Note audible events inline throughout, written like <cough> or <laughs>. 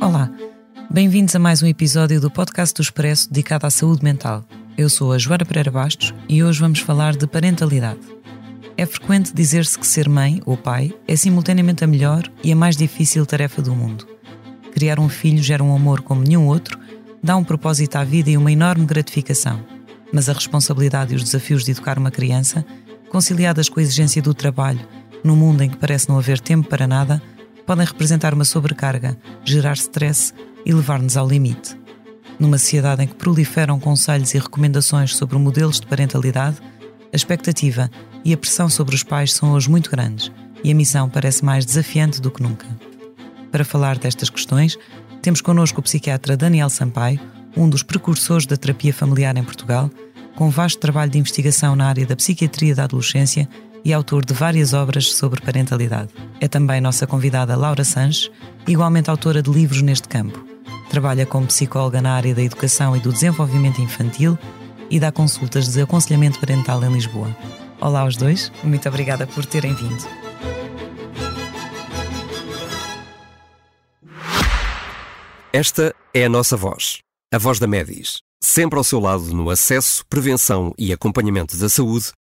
Olá, bem-vindos a mais um episódio do podcast do Expresso dedicado à saúde mental. Eu sou a Joana Pereira Bastos e hoje vamos falar de parentalidade. É frequente dizer-se que ser mãe ou pai é simultaneamente a melhor e a mais difícil tarefa do mundo. Criar um filho gera um amor como nenhum outro, dá um propósito à vida e uma enorme gratificação. Mas a responsabilidade e os desafios de educar uma criança, conciliadas com a exigência do trabalho, num mundo em que parece não haver tempo para nada, podem representar uma sobrecarga, gerar stress e levar-nos ao limite. Numa sociedade em que proliferam conselhos e recomendações sobre modelos de parentalidade, a expectativa e a pressão sobre os pais são hoje muito grandes e a missão parece mais desafiante do que nunca. Para falar destas questões, temos connosco o psiquiatra Daniel Sampaio, um dos precursores da terapia familiar em Portugal, com vasto trabalho de investigação na área da psiquiatria da adolescência e autor de várias obras sobre parentalidade. É também nossa convidada Laura Sanches, igualmente autora de livros neste campo. Trabalha como psicóloga na área da educação e do desenvolvimento infantil e dá consultas de aconselhamento parental em Lisboa. Olá aos dois, muito obrigada por terem vindo. Esta é a nossa voz, a voz da Medis, sempre ao seu lado no acesso, prevenção e acompanhamento da saúde,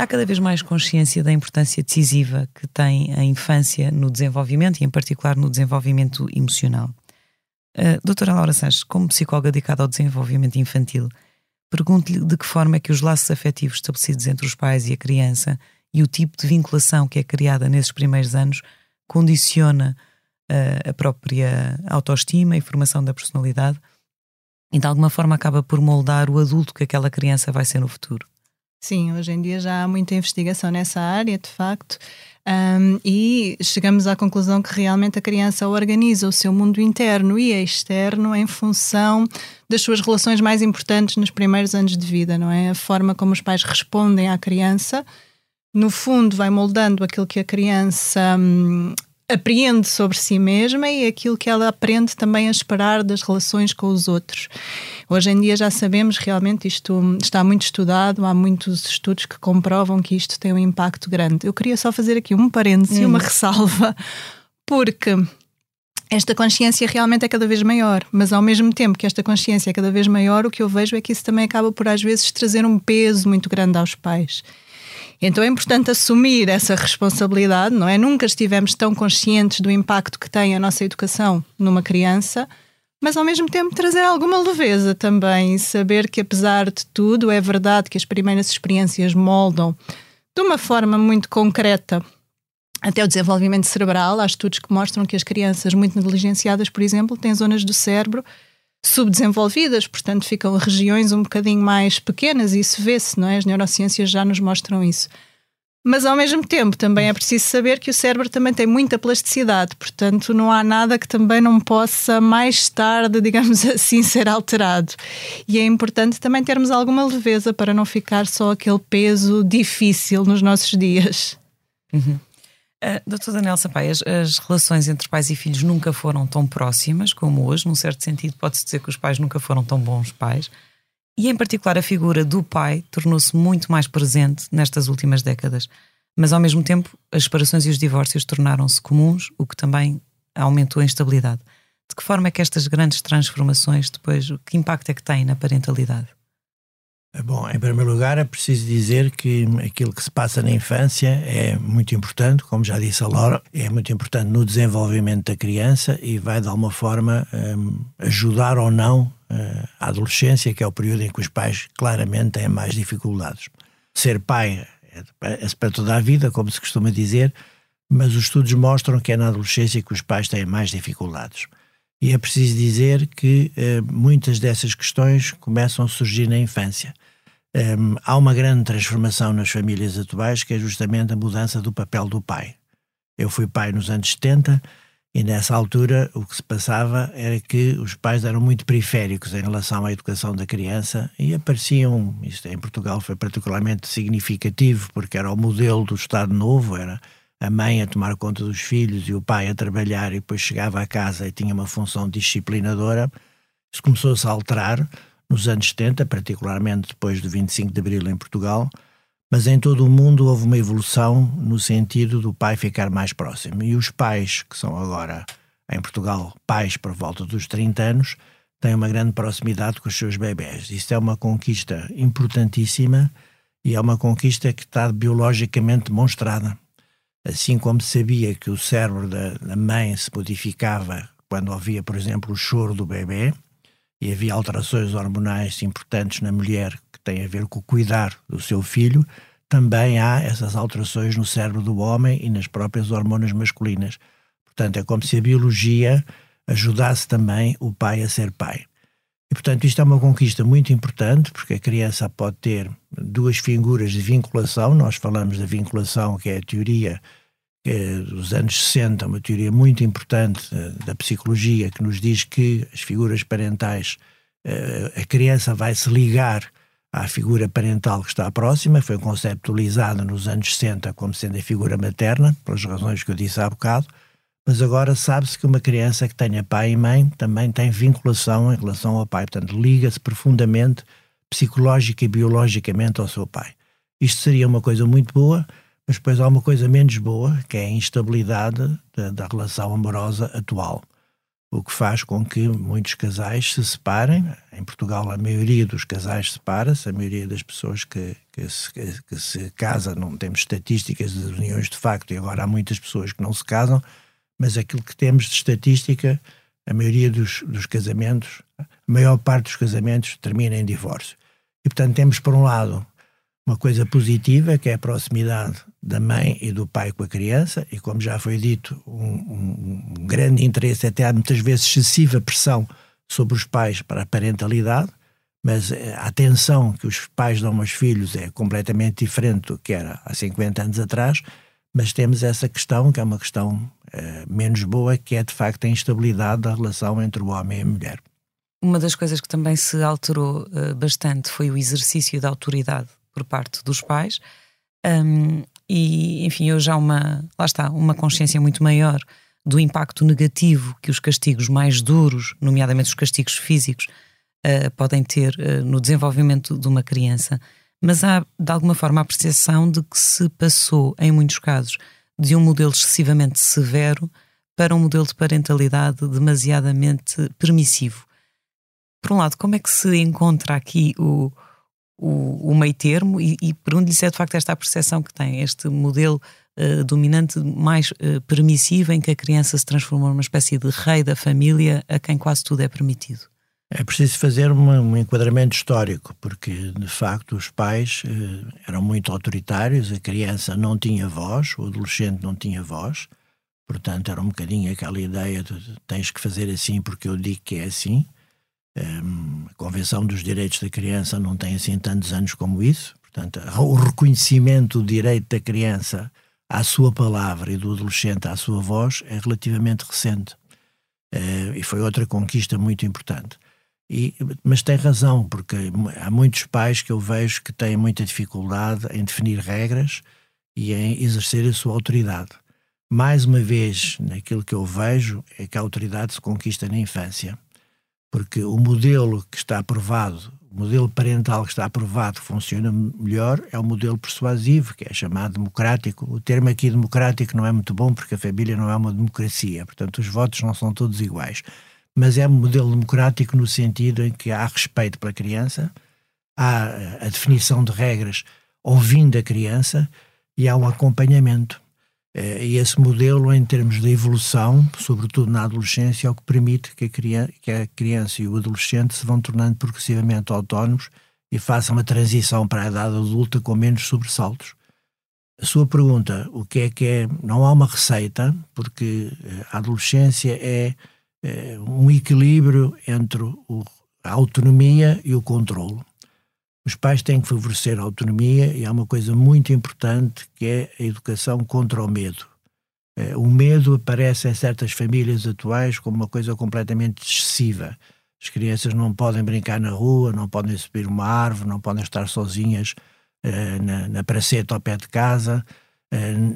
Há cada vez mais consciência da importância decisiva que tem a infância no desenvolvimento e, em particular, no desenvolvimento emocional. Uh, doutora Laura Sanches, como psicóloga dedicada ao desenvolvimento infantil, pergunto-lhe de que forma é que os laços afetivos estabelecidos entre os pais e a criança e o tipo de vinculação que é criada nesses primeiros anos condiciona uh, a própria autoestima e formação da personalidade e, de alguma forma, acaba por moldar o adulto que aquela criança vai ser no futuro. Sim, hoje em dia já há muita investigação nessa área, de facto, um, e chegamos à conclusão que realmente a criança organiza o seu mundo interno e externo em função das suas relações mais importantes nos primeiros anos de vida, não é? A forma como os pais respondem à criança, no fundo, vai moldando aquilo que a criança hum, apreende sobre si mesma e aquilo que ela aprende também a esperar das relações com os outros. Hoje em dia já sabemos realmente isto está muito estudado, há muitos estudos que comprovam que isto tem um impacto grande. Eu queria só fazer aqui um parêntese, uma ressalva, porque esta consciência realmente é cada vez maior, mas ao mesmo tempo que esta consciência é cada vez maior, o que eu vejo é que isso também acaba por às vezes trazer um peso muito grande aos pais. Então é importante assumir essa responsabilidade, não é? Nunca estivemos tão conscientes do impacto que tem a nossa educação numa criança, mas ao mesmo tempo trazer alguma leveza também saber que apesar de tudo é verdade que as primeiras experiências moldam de uma forma muito concreta até o desenvolvimento cerebral. Há estudos que mostram que as crianças muito negligenciadas, por exemplo, têm zonas do cérebro subdesenvolvidas, portanto ficam regiões um bocadinho mais pequenas e isso vê-se, não é? As neurociências já nos mostram isso. Mas ao mesmo tempo também é preciso saber que o cérebro também tem muita plasticidade, portanto não há nada que também não possa mais tarde, <laughs> digamos assim, ser alterado. E é importante também termos alguma leveza para não ficar só aquele peso difícil nos nossos dias. Uhum. Uh, Doutor Daniel Sampaio, as, relações entre pais e filhos nunca foram tão próximas como hoje, num certo sentido pode-se dizer que os pais nunca foram tão bons pais, e em particular a figura do pai tornou-se muito mais presente nestas últimas décadas, mas ao mesmo tempo as separações e os divórcios tornaram-se comuns, o que também aumentou a instabilidade. De que forma é que estas grandes transformações depois, que impacto é que têm na parentalidade? Bom, em primeiro lugar, é preciso dizer que aquilo que se passa na infância é muito importante, como já disse a Laura, é muito importante no desenvolvimento da criança e vai, de alguma forma, um, ajudar ou não uh, a adolescência, que é o período em que os pais claramente têm mais dificuldades. Ser pai é, é para toda a vida, como se costuma dizer, mas os estudos mostram que é na adolescência que os pais têm mais dificuldades. E é preciso dizer que eh, muitas dessas questões começam a surgir na infância. Um, ehm, há uma grande transformação nas famílias atuais que é justamente a mudança do papel do pai. Eu fui pai nos anos 70 e nessa altura o que se passava era que os pais eram muito periféricos em relação à educação da criança e apareciam, isto em Portugal foi particularmente significativo porque era o modelo do Estado Novo, era a mãe a tomar conta dos filhos e o pai a trabalhar e depois chegava a casa e tinha uma função disciplinadora, isso começou-se a alterar nos anos 70, particularmente depois do 25 de Abril em Portugal, mas em todo o mundo houve uma evolução no sentido do pai ficar mais próximo. E os pais, que são agora em Portugal pais por volta dos 30 anos, têm uma grande proximidade com os seus bebés. Isto é uma conquista importantíssima e é uma conquista que está biologicamente demonstrada. Assim como sabia que o cérebro da, da mãe se modificava quando ouvia, por exemplo, o choro do bebê, e havia alterações hormonais importantes na mulher que têm a ver com o cuidar do seu filho, também há essas alterações no cérebro do homem e nas próprias hormonas masculinas. Portanto, é como se a biologia ajudasse também o pai a ser pai. E, portanto, isto é uma conquista muito importante, porque a criança pode ter duas figuras de vinculação. Nós falamos da vinculação, que é a teoria é dos anos 60, uma teoria muito importante eh, da psicologia, que nos diz que as figuras parentais, eh, a criança vai se ligar à figura parental que está próxima, foi conceptualizada nos anos 60 como sendo a figura materna, pelas razões que eu disse há bocado, mas agora sabe-se que uma criança que tenha pai e mãe também tem vinculação em relação ao pai, portanto, liga-se profundamente, psicológica e biologicamente ao seu pai. Isto seria uma coisa muito boa, mas depois há uma coisa menos boa, que é a instabilidade da, da relação amorosa atual. O que faz com que muitos casais se separem. Em Portugal, a maioria dos casais separa-se, a maioria das pessoas que, que, se, que, se casa, não temos estatísticas de uniões de facto, e agora há muitas pessoas que não se casam, mas aquilo que temos de estatística, a maioria dos, dos casamentos, a maior parte dos casamentos termina em divórcio. E, portanto, temos, por um lado, uma coisa positiva, que é a proximidade da mãe e do pai com a criança, e como já foi dito, um, um, grande interesse, até muitas vezes excessiva pressão sobre os pais para a parentalidade, mas eh, a atenção que os pais dão aos filhos é completamente diferente do que era há 50 anos atrás, mas temos essa questão, que é uma questão menos boa, que é de facto a instabilidade da relação entre o homem e a mulher. Uma das coisas que também se alterou uh, bastante foi o exercício da autoridade por parte dos pais. Um, e, enfim, eu já uma, lá está, uma consciência muito maior do impacto negativo que os castigos mais duros, nomeadamente os castigos físicos, uh, podem ter uh, no desenvolvimento de uma criança. Mas há, de alguma forma, a percepção de que se passou, em muitos casos, de um modelo excessivamente severo para um modelo de parentalidade demasiadamente permissivo. Por um lado, como é que se encontra aqui o, o, o meio termo e, e pergunto-lhe se é de facto esta a percepção que tem, este modelo uh, dominante mais uh, permissivo em que a criança se transforma numa espécie de rei da família a quem quase tudo é permitido. É preciso fazer uma, um enquadramento histórico, porque de facto os pais uh, eram muito autoritários, a criança não tinha voz, o adolescente não tinha voz, portanto era um bocadinho aquela ideia de tens que fazer assim porque eu digo que é assim. Um, a Convenção dos Direitos da Criança não tem assim tantos anos como isso, portanto, o reconhecimento do direito da criança à sua palavra e do adolescente à sua voz é relativamente recente. Uh, e foi outra conquista muito importante. E, mas tem razão, porque há muitos pais que eu vejo que têm muita dificuldade em definir regras e em exercer a sua autoridade. Mais uma vez, naquilo que eu vejo, é que a autoridade se conquista na infância porque o modelo que está aprovado, o modelo parental que está aprovado que funciona melhor é o modelo persuasivo, que é chamado democrático. O termo aqui democrático não é muito bom porque a família não é uma democracia, portanto os votos não são todos iguais. Mas é um modelo democrático no sentido em que há respeito pela criança, há a definição de regras ouvindo a criança e há um acompanhamento. Eh, e esse modelo, em termos de evolução, sobretudo na adolescência, é o que permite que a, criança, que a criança e o adolescente se vão tornando progressivamente autónomos e façam uma transição para a idade adulta com menos sobressaltos. A sua pergunta, o que é que é? Não há uma receita, porque eh, a adolescência é um equilíbrio entre a autonomia e o controle. Os pais têm que favorecer a autonomia e há uma coisa muito importante que é a educação contra o medo. Eh, o medo aparece em certas famílias atuais como uma coisa completamente excessiva. As crianças não podem brincar na rua, não podem subir uma árvore, não podem estar sozinhas uh, na, na praceta ao pé de casa,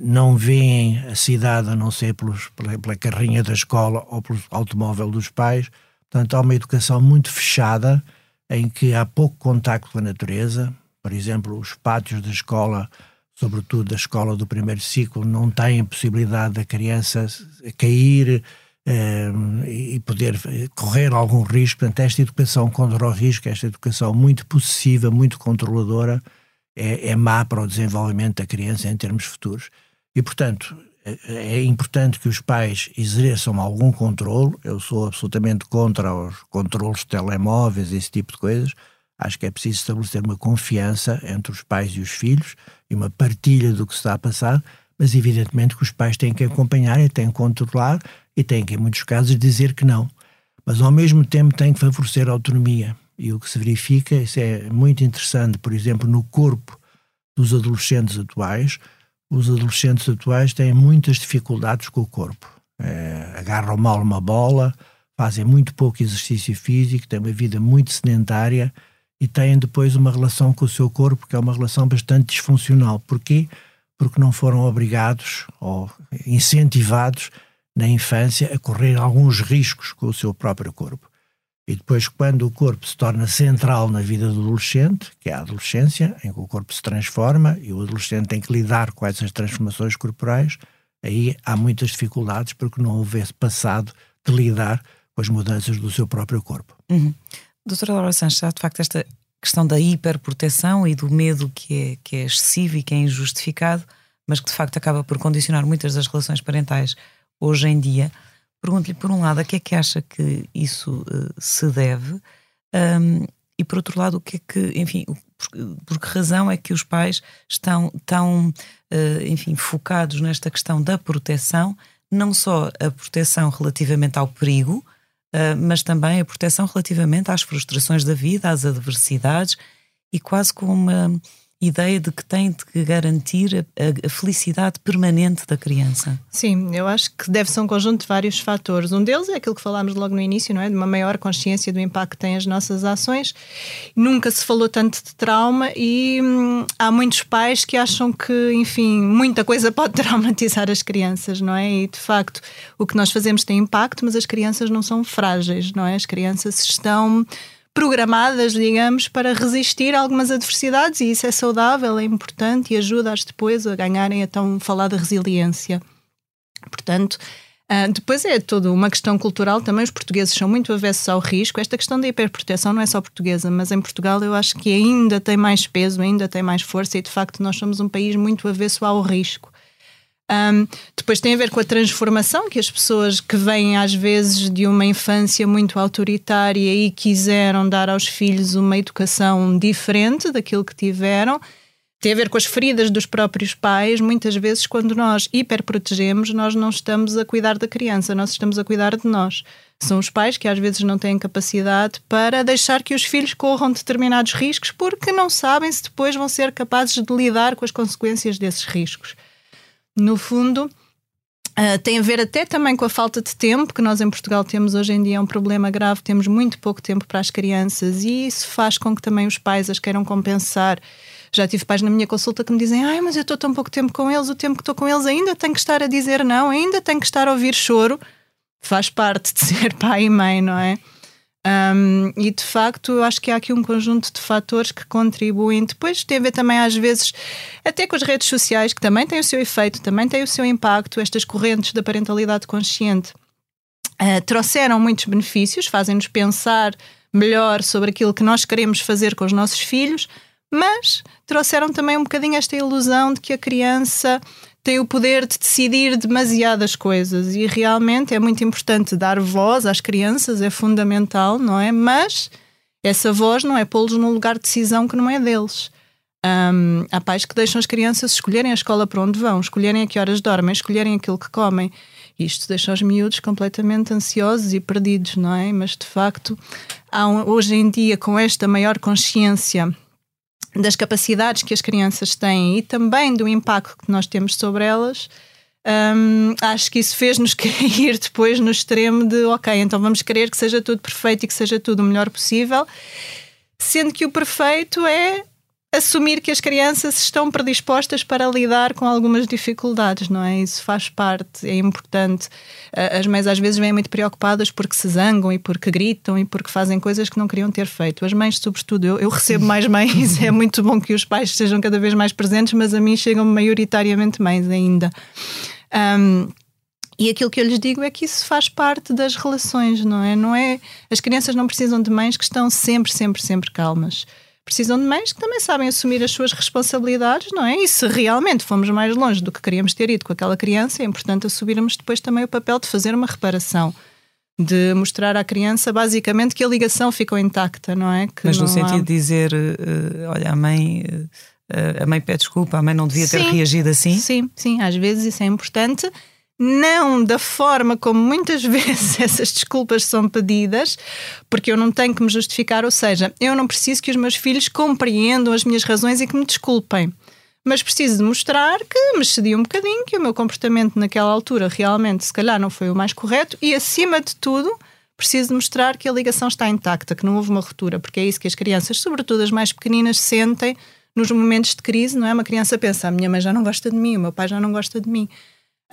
não veem a cidade a não ser pelos, pela, pela carrinha da escola ou pelo automóvel dos pais. Portanto, há uma educação muito fechada em que há pouco contacto com a natureza. Por exemplo, os pátios da escola, sobretudo da escola do primeiro ciclo, não têm possibilidade da criança cair eh, e poder correr algum risco. Portanto, esta educação contra o risco, esta educação muito possessiva, muito controladora, é, é má para o desenvolvimento da criança em termos futuros. E, portanto, é importante que os pais exerçam algum controle. Eu sou absolutamente contra os controles de telemóveis, esse tipo de coisas. Acho que é preciso estabelecer uma confiança entre os pais e os filhos e uma partilha do que se está a passar, mas evidentemente que os pais têm que acompanhar e têm que controlar e têm que, em muitos casos, dizer que não. Mas ao mesmo tempo têm que favorecer a autonomia. E o que se verifica, isso é muito interessante, por exemplo, no corpo dos adolescentes atuais, os adolescentes atuais têm muitas dificuldades com o corpo. É, agarram mal uma bola, fazem muito pouco exercício físico, têm uma vida muito sedentária e têm depois uma relação com o seu corpo que é uma relação bastante disfuncional. Porquê? Porque não foram obrigados ou incentivados na infância a correr alguns riscos com o seu próprio corpo. E depois, quando o corpo se torna central na vida do adolescente, que é a adolescência, em que o corpo se transforma e o adolescente tem que lidar com essas transformações corporais, aí há muitas dificuldades porque não houve esse passado de lidar com as mudanças do seu próprio corpo. Uhum. Doutora Laura Sanches, há de facto esta questão da hiperproteção e do medo que é, que é excessivo e que é injustificado, mas que de facto acaba por condicionar muitas das relações parentais hoje em dia. Pergunto-lhe, por um lado, a que é que acha que isso uh, se deve? Um, e por outro lado, o que é que, enfim, por, por que razão é que os pais estão tão, uh, enfim, focados nesta questão da proteção, não só a proteção relativamente ao perigo, uh, mas também a proteção relativamente às frustrações da vida, às adversidades e quase com uma ideia de que tem de garantir a, a, felicidade permanente da criança. Sim, eu acho que deve ser um conjunto de vários fatores. Um deles é aquilo que falámos logo no início, não é? De uma maior consciência do impacto que têm as nossas ações. Nunca se falou tanto de trauma e hum, há muitos pais que acham que, enfim, muita coisa pode <laughs> traumatizar as crianças, não é? E de facto, o que nós fazemos tem impacto, mas as crianças não são frágeis, não é? As crianças estão programadas, digamos, para resistir a algumas adversidades e isso é saudável, é importante e ajuda-as depois a ganharem a tão falada resiliência. Portanto, Uh, depois é toda uma questão cultural também. Os portugueses são muito avessos ao risco. Esta questão da hiperproteção não é só portuguesa, mas em Portugal eu acho que ainda tem mais peso, ainda tem mais força e de facto nós somos um país muito avesso ao risco. Um, depois tem a ver com a transformação que as pessoas que vêm às vezes de uma infância muito autoritária e quiseram dar aos filhos uma educação diferente daquilo que tiveram. Tem a ver com as feridas dos próprios pais. Muitas vezes, quando nós hiperprotegemos, nós não estamos a cuidar da criança, nós estamos a cuidar de nós. São os pais que às vezes não têm capacidade para deixar que os filhos corram determinados riscos porque não sabem se depois vão ser capazes de lidar com as consequências desses riscos no fundo, Uh, tem a ver até também com a falta de tempo, que nós em Portugal temos hoje em dia um problema grave, temos muito pouco tempo para as crianças e isso faz com que também os pais as queiram compensar. Já tive pais na minha consulta que me dizem: Ai, mas eu estou tão pouco tempo com eles, o tempo que estou com eles ainda tenho que estar a dizer não, ainda tenho que estar a ouvir choro. Faz parte de ser <laughs> pai e mãe, não é? Um, e de facto, eu acho que há aqui um conjunto de fatores que contribuem. Depois tem a ver também, às vezes, até com as redes sociais, que também têm o seu efeito, também têm o seu impacto, estas correntes da parentalidade consciente. Uh, trouxeram muitos benefícios, fazem-nos pensar melhor sobre aquilo que nós queremos fazer com os nossos filhos, mas trouxeram também um bocadinho esta ilusão de que a criança tem o poder de decidir demasiadas coisas e realmente é muito importante dar voz às crianças, é fundamental, não é? Mas essa voz não é pô-los num lugar de decisão que não é deles. Um, há pais que deixam as crianças escolherem a escola para onde vão, escolherem a que horas dormem, escolherem aquilo que comem. Isto deixa os miúdos completamente ansiosos e perdidos, não é? Mas de facto, um, hoje em dia, com esta maior consciência das capacidades que as crianças têm e também do impacto que nós temos sobre elas, um, acho que isso fez-nos <laughs> cair depois no extremo de ok, então vamos querer que seja tudo perfeito e que seja tudo o melhor possível, sendo que o perfeito é assumir que as crianças estão predispostas para lidar com algumas dificuldades, não é? Isso faz parte, é importante. As mães às vezes vêm muito preocupadas porque se zangam e porque gritam e porque fazem coisas que não queriam ter feito. As mães, sobretudo, eu, eu recebo mais mães, é muito bom que os pais sejam cada vez mais presentes, mas a mim chegam maioritariamente mães ainda. Um, e aquilo que eu lhes digo é que isso faz parte das relações, não é? Não é? As crianças não precisam de mães que estão sempre, sempre, sempre calmas precisam de mães que também sabem assumir as suas responsabilidades, não é? E se realmente fomos mais longe do que queríamos ter ido com aquela criança, é importante assumirmos depois também o papel de fazer uma reparação. De mostrar à criança basicamente que a ligação ficou intacta, não é? Que Mas no sentido há... de dizer, uh, olha, a mãe, uh, a mãe pede desculpa, a mãe não devia ter Sim, reagido assim. Sim, sim, às vezes isso é importante não da forma como muitas <laughs> vezes essas desculpas são pedidas, porque eu não tenho que me justificar, ou seja, eu não preciso que os meus filhos compreendam as minhas razões e que me desculpem. Mas preciso de mostrar que me cedi um bocadinho, que o meu comportamento naquela altura realmente, se calhar, não foi o mais correto e, acima de tudo, preciso mostrar que a ligação está intacta, que não houve uma ruptura, porque é isso que as crianças, sobretudo as mais pequeninas, sentem nos momentos de crise, não é? Uma criança pensa: a minha mãe já não gosta de mim, o meu pai já não gosta de mim.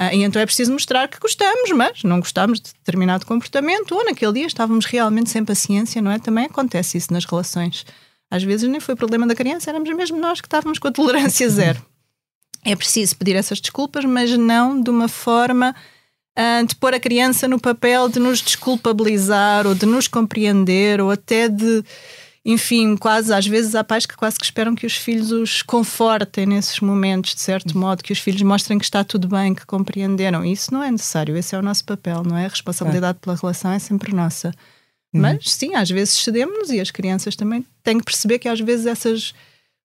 Ah, e então é preciso mostrar que gostamos, mas não gostamos de determinado comportamento, ou naquele dia estávamos realmente sem paciência, não é? Também acontece isso nas relações. Às vezes nem foi problema da criança, éramos mesmo nós que estávamos com a tolerância <laughs> zero. É preciso pedir essas desculpas, mas não de uma forma uh, de pôr a criança no papel de nos desculpabilizar ou de nos compreender ou até de enfim, quase às vezes há pais que quase que esperam que os filhos os confortem nesses momentos, de certo modo, que os filhos mostrem que está tudo bem, que compreenderam. Isso não é necessário, esse é o nosso papel, não é? A responsabilidade pela relação é sempre nossa. Uhum. Mas sim, às vezes cedemos e as crianças também têm que perceber que às vezes essas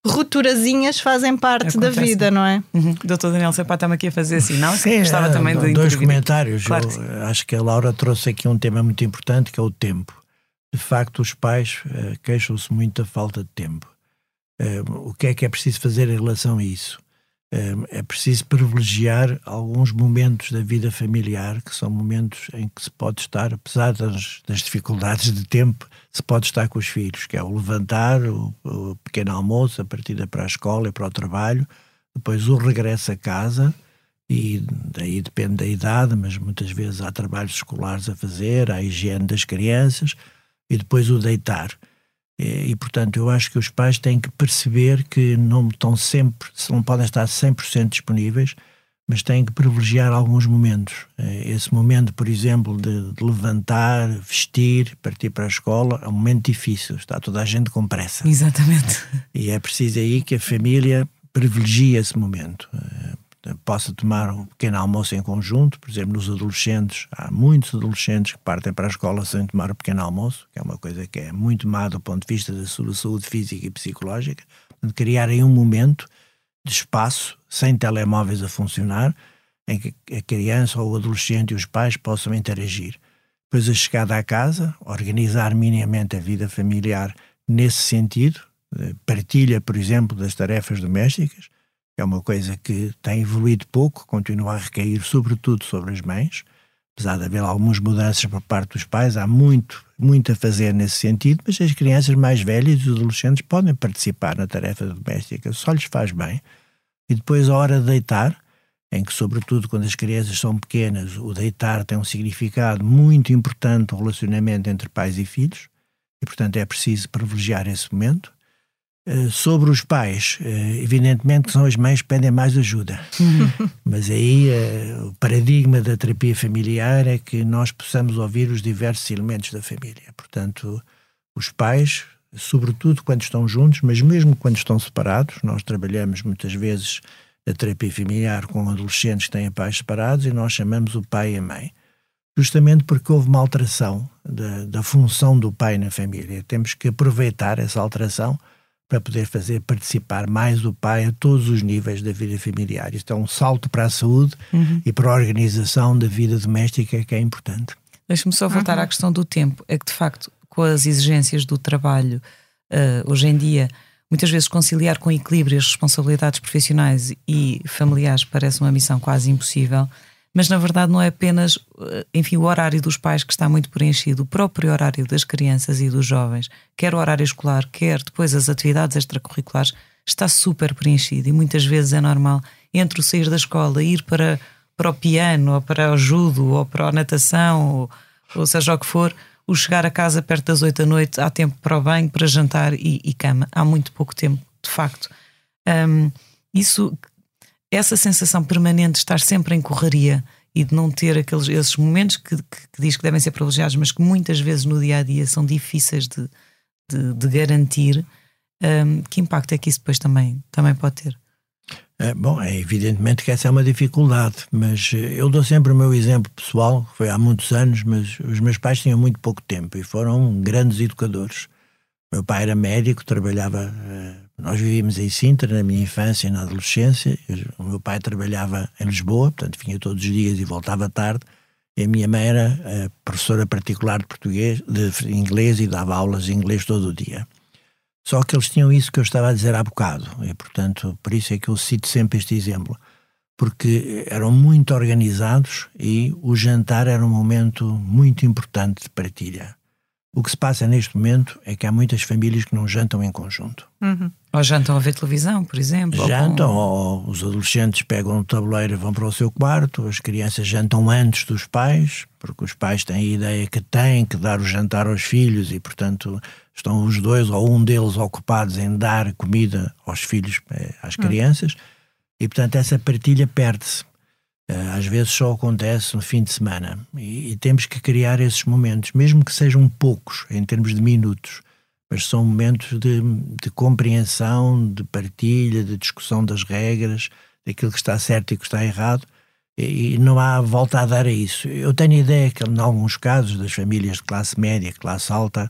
roturazinhas fazem parte Acontece. da vida, não é? Uhum. Doutor Daniel Sepá está-me aqui a fazer assim, não? Sim, Gostava é, também de Dois comentários. Claro acho que a Laura trouxe aqui um tema muito importante que é o tempo de facto, os pais uh, queixam-se muito da falta de tempo. Uh, o que é que é preciso fazer em relação a isso? Uh, é preciso privilegiar alguns momentos da vida familiar, que são momentos em que se pode estar, apesar das, das dificuldades de tempo, se pode estar com os filhos, que é o levantar, o, o pequeno almoço, a partida para a escola e para o trabalho, depois o regresso a casa, e daí depende da idade, mas muitas vezes há trabalhos escolares a fazer, há a higiene das crianças, e depois o deitar. E, e, portanto, eu acho que os pais têm que perceber que não estão sempre, não podem estar 100% disponíveis, mas têm que privilegiar alguns momentos. Esse momento, por exemplo, de, de, levantar, vestir, partir para a escola, é um momento difícil, está toda a gente com pressa. Exatamente. E é preciso aí que a família privilegie esse momento possa tomar um pequeno almoço em conjunto, por exemplo, nos adolescentes, há muitos adolescentes que partem para a escola sem tomar o pequeno almoço, que é uma coisa que é muito má do ponto de vista da sua saúde física e psicológica, de criarem um momento de espaço, sem telemóveis a funcionar, em que a criança ou o adolescente e os pais possam interagir. Depois, a chegada à casa, organizar minimamente a vida familiar nesse sentido, eh, partilha, por exemplo, das tarefas domésticas, é uma coisa que tem evoluído pouco, continua a recair sobretudo sobre as mães, apesar de haver algumas mudanças por parte dos pais, há muito, muito a fazer nesse sentido, mas as crianças mais velhas e os adolescentes podem participar na tarefa doméstica, só lhes faz bem. E depois a hora de deitar, em que, sobretudo quando as crianças são pequenas, o deitar tem um significado muito importante no relacionamento entre pais e filhos, e portanto é preciso privilegiar esse momento. Eh, sobre os pais, uh, evidentemente que são as mães que pedem mais ajuda. Uhum. Mas aí uh, o paradigma da terapia familiar é que nós possamos ouvir os diversos elementos da família. Portanto, os pais, sobretudo quando estão juntos, mas mesmo quando estão separados, nós trabalhamos muitas vezes a terapia familiar com adolescentes que têm pais separados e nós chamamos o pai e a mãe. Justamente porque houve uma alteração da, da função do pai na família. Temos que aproveitar essa alteração para poder fazer participar mais o pai a todos os níveis da vida familiar. Isto é um salto para a saúde uhum. e para a organização da vida doméstica que é importante. Deixa-me só voltar uhum. à questão do tempo. É que, de facto, com as exigências do trabalho, uh, hoje em dia, muitas vezes conciliar com equilíbrio as responsabilidades profissionais e familiares parece uma missão quase impossível. Mas na verdade não é apenas, eh, enfim, o horário dos pais que está muito preenchido, o próprio horário das crianças e dos jovens, quer o horário escolar, quer depois as atividades extracurriculares, está super preenchido e muitas vezes é normal entre o sair da escola, ir para, para o piano, ou para o judo, ou para a natação, ou, ou seja o que for, o chegar a casa perto das oito da noite, há tempo para o banho, para jantar e, e cama. Há muito pouco tempo, de facto. Um, isso, essa sensação permanente de estar sempre em correria e de não ter aqueles, esses momentos que, que, que diz que devem ser privilegiados, mas que muitas vezes no dia a dia são difíceis de, de, de garantir, um, que impacto é que isso depois também, também pode ter? É, bom, é evidentemente que essa é uma dificuldade, mas eh, eu dou sempre o meu exemplo pessoal, foi há muitos anos, mas os meus pais tinham muito pouco tempo e foram grandes educadores. Meu pai era médico, trabalhava. Nós vivíamos em Sintra na minha infância e na adolescência. O meu pai trabalhava em Lisboa, portanto vinha todos os dias e voltava tarde. E a minha mãe era eh, professora particular de português, de inglês e dava aulas de inglês todo o dia. Só que eles tinham isso que eu estava a dizer há bocado, e portanto, por isso é que eu cito sempre este exemplo, porque eram muito organizados e o jantar era um momento muito importante de partilha. O que se passa neste momento é que há muitas famílias que não jantam em conjunto. Uhum. Ou jantam a ver televisão, por exemplo. Jantam, ou, com... ou os adolescentes pegam o tabuleiro e vão para o seu quarto, as crianças jantam antes dos pais, porque os pais têm a ideia que têm que dar o jantar aos filhos e, portanto, estão os dois ou um deles ocupados em dar comida aos filhos, eh, às hum. crianças, e portanto essa partilha perde-se. Eh, às vezes só acontece no fim de semana e, e, temos que criar esses momentos, mesmo que sejam poucos em termos de minutos, mas são momentos de, de compreensão, de partilha, de discussão das regras, daquilo que está certo e que está errado, e, e não há volta a dar a isso. Eu tenho a ideia que, em alguns casos, das famílias de classe média, classe alta,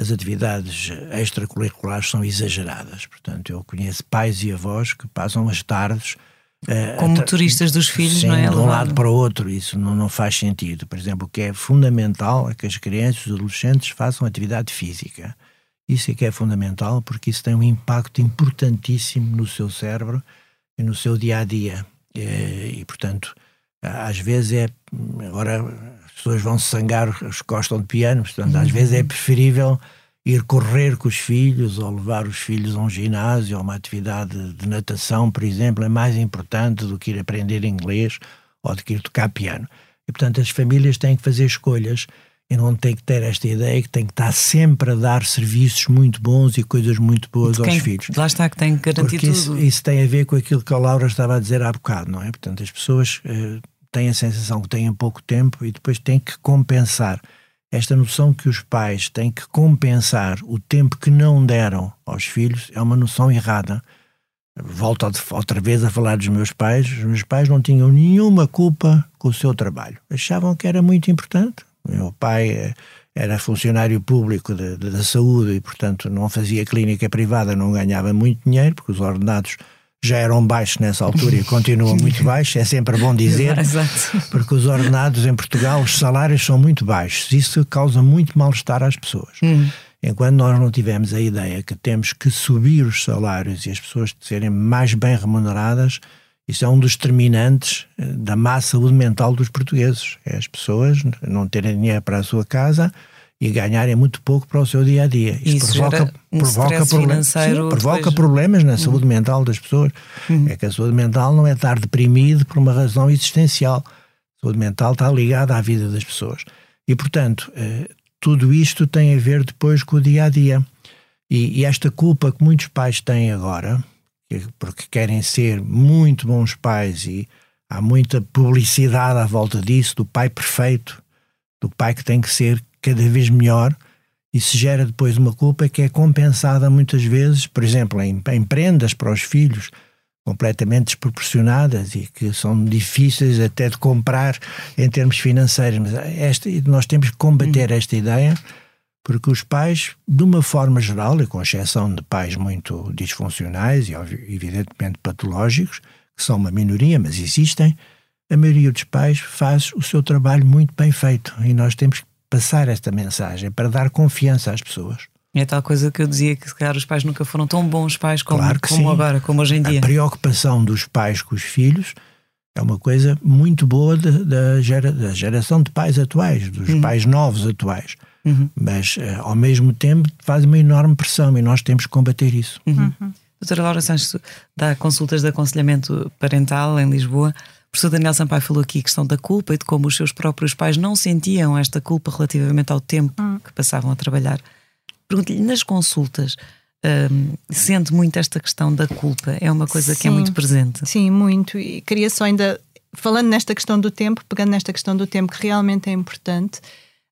as atividades extracurriculares são exageradas. Portanto, eu conheço pais e avós que passam as tardes. Uh, Como motoristas dos filhos, sim, não é? De um lado para o outro, isso não, não faz sentido. Por exemplo, o que é fundamental é que as crianças e os adolescentes façam atividade física. Isso é que é fundamental porque isso tem um impacto importantíssimo no seu cérebro e no seu dia a dia. E, e portanto, às vezes é. Agora pessoas vão se sangar os gostam de piano, portanto, às vezes é uhum. preferível ir correr com os filhos ou levar os filhos a um ginásio ou uma atividade de natação, por exemplo, é mais importante do que ir aprender inglês ou do que ir tocar piano. E, portanto, as famílias têm que fazer escolhas e não têm que ter esta ideia que têm que estar sempre a dar serviços muito bons e coisas muito boas aos filhos. Lá está que tem que garantir Porque isso, tudo. Isso tem a ver com aquilo que a Laura estava a dizer há bocado, não é? Portanto, as pessoas eh, têm a sensação que têm pouco tempo e depois têm que compensar. Esta noção que os pais têm que compensar o tempo que não deram aos filhos é uma noção errada. Volto outra vez a falar dos meus pais. Os meus pais não tinham nenhuma culpa com o seu trabalho. Achavam que era muito importante. Meu pai eh, era funcionário público da saúde e, portanto, não fazia clínica privada, não ganhava muito dinheiro, porque os ordenados já eram baixos nessa altura e <laughs> continuam muito baixos, é sempre bom dizer, <laughs> porque os ordenados em Portugal, os salários são muito baixos, isso causa muito mal-estar às pessoas. Hum. Enquanto nós não tivermos a ideia que temos que subir os salários e as pessoas serem mais bem remuneradas, isso é um dos determinantes eh, da má saúde mental dos portugueses. É as pessoas não terem dinheiro para a sua casa e ganharem muito pouco para o seu dia a dia. Isto Isso provoca, um provoca, problemas, sim, provoca problemas na uhum. saúde mental das pessoas. Uhum. É que a saúde mental não é estar deprimido por uma razão existencial. A saúde mental está ligada à vida das pessoas. E, portanto, eh, tudo isto tem a ver depois com o dia a dia. E, e esta culpa que muitos pais têm agora, porque querem ser muito bons pais e há muita publicidade à volta disso, do pai perfeito, do pai que tem que ser cada vez melhor Isso gera depois uma culpa que é compensada muitas vezes, por exemplo, em, em prendas para os filhos completamente desproporcionadas e que são difíceis até de comprar em termos financeiros. Mas esta, nós temos que combater esta ideia porque os pais, de uma forma geral, e com exceção de pais muito disfuncionais e evidentemente patológicos, que são uma minoria, mas existem, a maioria dos pais faz o seu trabalho muito bem feito e nós temos que passar esta mensagem para dar confiança às pessoas. É tal coisa que eu dizia que se calhar os pais nunca foram tão bons pais como, Claro como agora, como hoje em dia. A preocupação dos pais com os filhos é uma coisa muito boa da, gera- da geração de pais atuais, dos pais novos atuais. Mas, eh, ao mesmo tempo, faz uma enorme pressão e nós temos que combater isso. Doutora Laura Sanches dá consultas de aconselhamento parental em Lisboa. O professor Daniel Sampaio falou aqui a questão da culpa e de como os seus próprios pais não sentiam esta culpa relativamente ao tempo que passavam a trabalhar. Pergunto-lhe, nas consultas, hum, sente muito esta questão da culpa? É uma coisa que é Sim. muito presente. Sim, muito. E queria só ainda, falando nesta questão do tempo, pegando nesta questão do tempo que realmente é importante.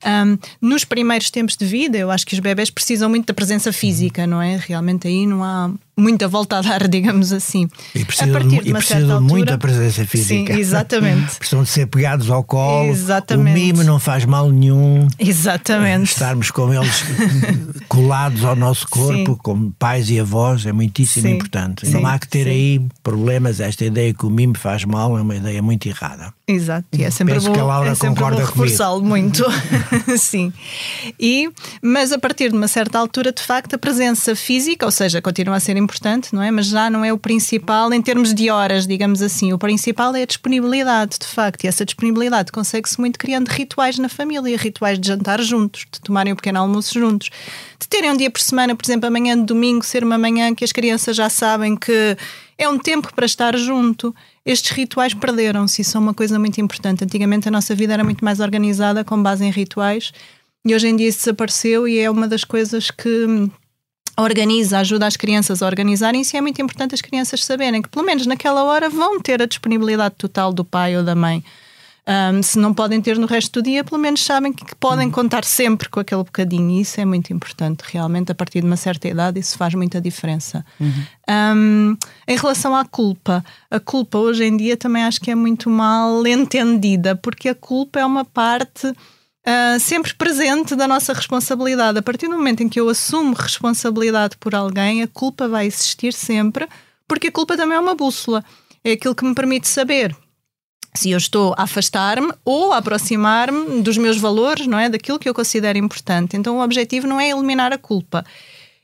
Hum, nos primeiros tempos de vida, eu acho que os bebés precisam muito da presença física, não é? Realmente aí não há muita volta a dar, <laughs> digamos assim. E a precisam, partir de, de e precisam de muita presença física. Sim, <laughs> exatamente. precisam de ser pegados ao colo. Exatamente. O mimo não faz mal nenhum. Exatamente. Estarmos com eles <laughs> colados ao nosso corpo, Sim. como pais e avós, é muitíssimo Sim, importante. sim, não há que ter aí problemas. Esta ideia que o mimo faz mal é uma ideia muito errada. Exato, e é sempre Penso bom, que a Laura é concorda reforçá-lo muito. Sim. E, mas a partir de uma certa altura, de facto, a presença física, ou seja, continua a ser importante, não é? Mas já não é o principal em termos de horas, digamos assim. O principal é a disponibilidade, de facto, e essa disponibilidade consegue-se muito criando rituais na família, rituais de jantar juntos, de tomarem um pequeno almoço juntos, de terem um dia por semana, por exemplo, amanhã de domingo, ser uma manhã que as crianças já sabem que é um tempo para estar junto. Estes rituais perderam-se e são uma coisa muito importante. Antigamente a nossa vida era muito mais organizada com base em rituais e hoje em dia isso desapareceu e é uma das coisas que organiza, ajuda as crianças a organizarem-se e é muito importante as crianças saberem que pelo menos naquela hora vão ter a disponibilidade total do pai ou da mãe. Hum, se não podem ter no resto do dia, pelo menos sabem que, que podem contar sempre com aquele bocadinho. E isso é muito importante, realmente, a partir de uma certa idade, isso faz muita diferença. Hum, em relação à culpa, a culpa hoje em dia também acho que é muito mal entendida, porque a culpa é uma parte. Ah, sempre presente da nossa responsabilidade. A partir do momento em que eu assumo responsabilidade por alguém, a culpa vai existir sempre, porque a culpa também é uma bússola. É aquilo que me permite saber se eu estou a afastar-me ou a aproximar-me dos meus valores, não é? Daquilo que eu considero importante. Então o objetivo não é eliminar a culpa,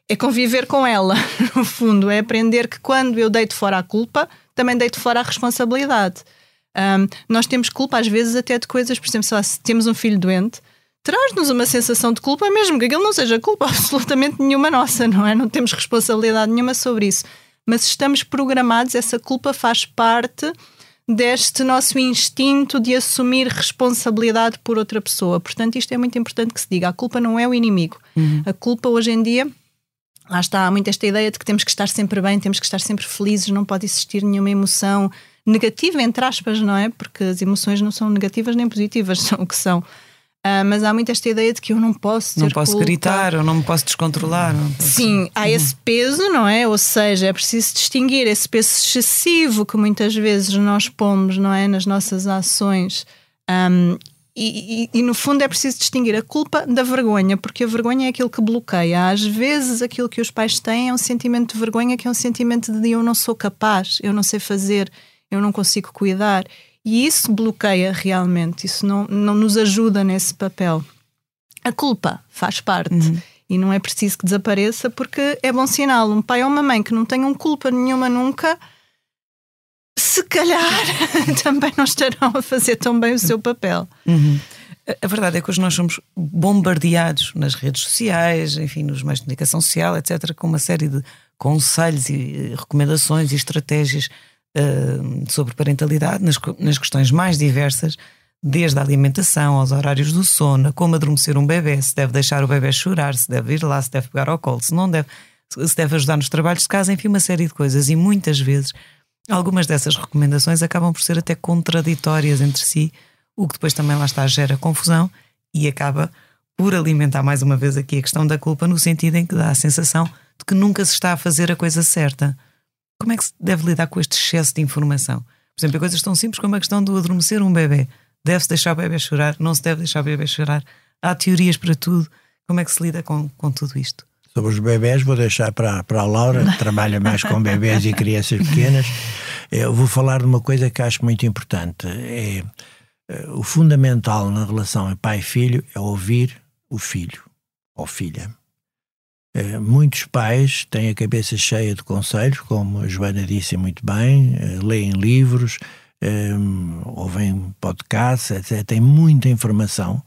é conviver com ela, <laughs> no fundo, é aprender que quando eu deito fora a culpa, também deito fora a responsabilidade. Ahm, nós temos culpa às vezes até de coisas, por exemplo, sei lá, se temos um filho doente, traz-nos uma sensação de culpa, mesmo que aquilo não seja culpa <laughs> absolutamente nenhuma nossa, não é? Não temos responsabilidade nenhuma sobre isso. Mas se estamos programados, essa culpa faz parte deste nosso instinto de assumir responsabilidade por outra pessoa. Portanto, isto é muito importante que se diga. A culpa não é o inimigo. A culpa hoje em dia. Lá está, há muito esta ideia de que temos que estar sempre bem, temos que estar sempre felizes, não pode existir nenhuma emoção negativa, entre aspas, não é? Porque as emoções não são negativas nem positivas, <laughs> são o que são. Ah, mas há muito esta ideia de que eu não posso Não posso culpa. gritar, ou não me posso descontrolar. posso- Sim, há esse peso, não é? Ou seja, é preciso distinguir esse peso excessivo que muitas vezes nós pomos, não é? Nas nossas ações. Ahm, e, e- e, no fundo é preciso distinguir a culpa da vergonha, porque a vergonha é aquilo que bloqueia. Às vezes aquilo que os pais têm é um sentimento de vergonha que é um sentimento de eu não sou capaz, eu não sei fazer, eu não consigo cuidar. E isso bloqueia realmente, isso não, não nos ajuda nesse papel. A culpa faz parte e não é preciso que desapareça porque é bom sinal. Um pai ou uma mãe que não tenham culpa nenhuma nunca, se calhar <laughs> também não estarão a fazer tão bem o seu papel. Uhum. A- verdade é que hoje nós somos bombardeados nas redes sociais, enfim, nos meios de comunicação social, etc., com uma série de conselhos e recomendações e estratégias sobre parentalidade nas, nas questões mais diversas, desde a alimentação aos horários do sono, como adormecer um bebê, se deve deixar o bebê chorar, se deve ir lá, se deve pegar ao colo, se não deve, se deve ajudar nos trabalhos de casa, enfim, uma série de coisas. E muitas vezes algumas dessas recomendações acabam por ser até contraditórias entre si, o que depois também lá está gera confusão e acaba por alimentar mais uma vez aqui a questão da culpa, no sentido em que dá a sensação de que nunca se está a fazer a coisa certa. Como é que se deve lidar com este excesso de informação? Por exemplo, coisas tão simples como a questão do adormecer um bebê. Deve-se deixar o bebê chorar? Não se deve deixar o bebê chorar? Há teorias para tudo. Como é que se lida com, com tudo isto? Sobre os bebés, vou deixar para, para a Laura, que trabalha mais com bebés e crianças pequenas. Eu vou falar de uma coisa que acho muito importante. É, é o fundamental na relação pai-filho é ouvir o filho ou filha. É, muitos pais têm a cabeça cheia de conselhos, como a Joana disse muito bem, é, leem livros, é, ouvem podcasts, etc. Têm muita informação,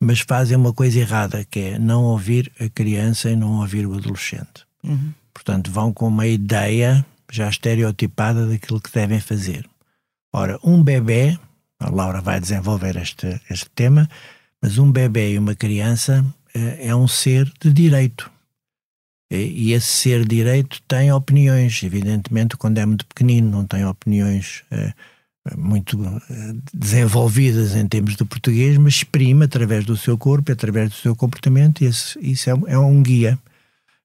mas fazem uma coisa errada, que é não ouvir a criança e não ouvir o adolescente. Uhum. Portanto, vão com uma ideia já estereotipada daquilo que devem fazer. Ora, um bebê, a Laura vai desenvolver este, este tema, mas um bebê e uma criança é, é um ser de direito. E, esse ser direito tem opiniões. Evidentemente, quando é muito pequenino, não tem opiniões é, muito é, desenvolvidas em termos de português, mas exprime através do seu corpo, através do seu comportamento, e esse, isso é, é um guia.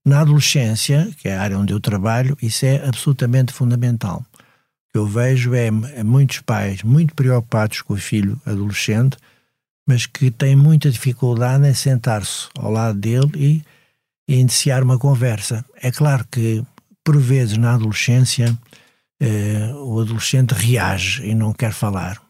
Na adolescência, que é a área onde eu trabalho, isso é absolutamente fundamental. O que eu vejo é, é muitos pais muito preocupados com o filho adolescente mas que tem muita dificuldade em sentar-se ao lado dele e, e, iniciar uma conversa. É claro que, por vezes, na adolescência, eh, o adolescente reage e não quer falar.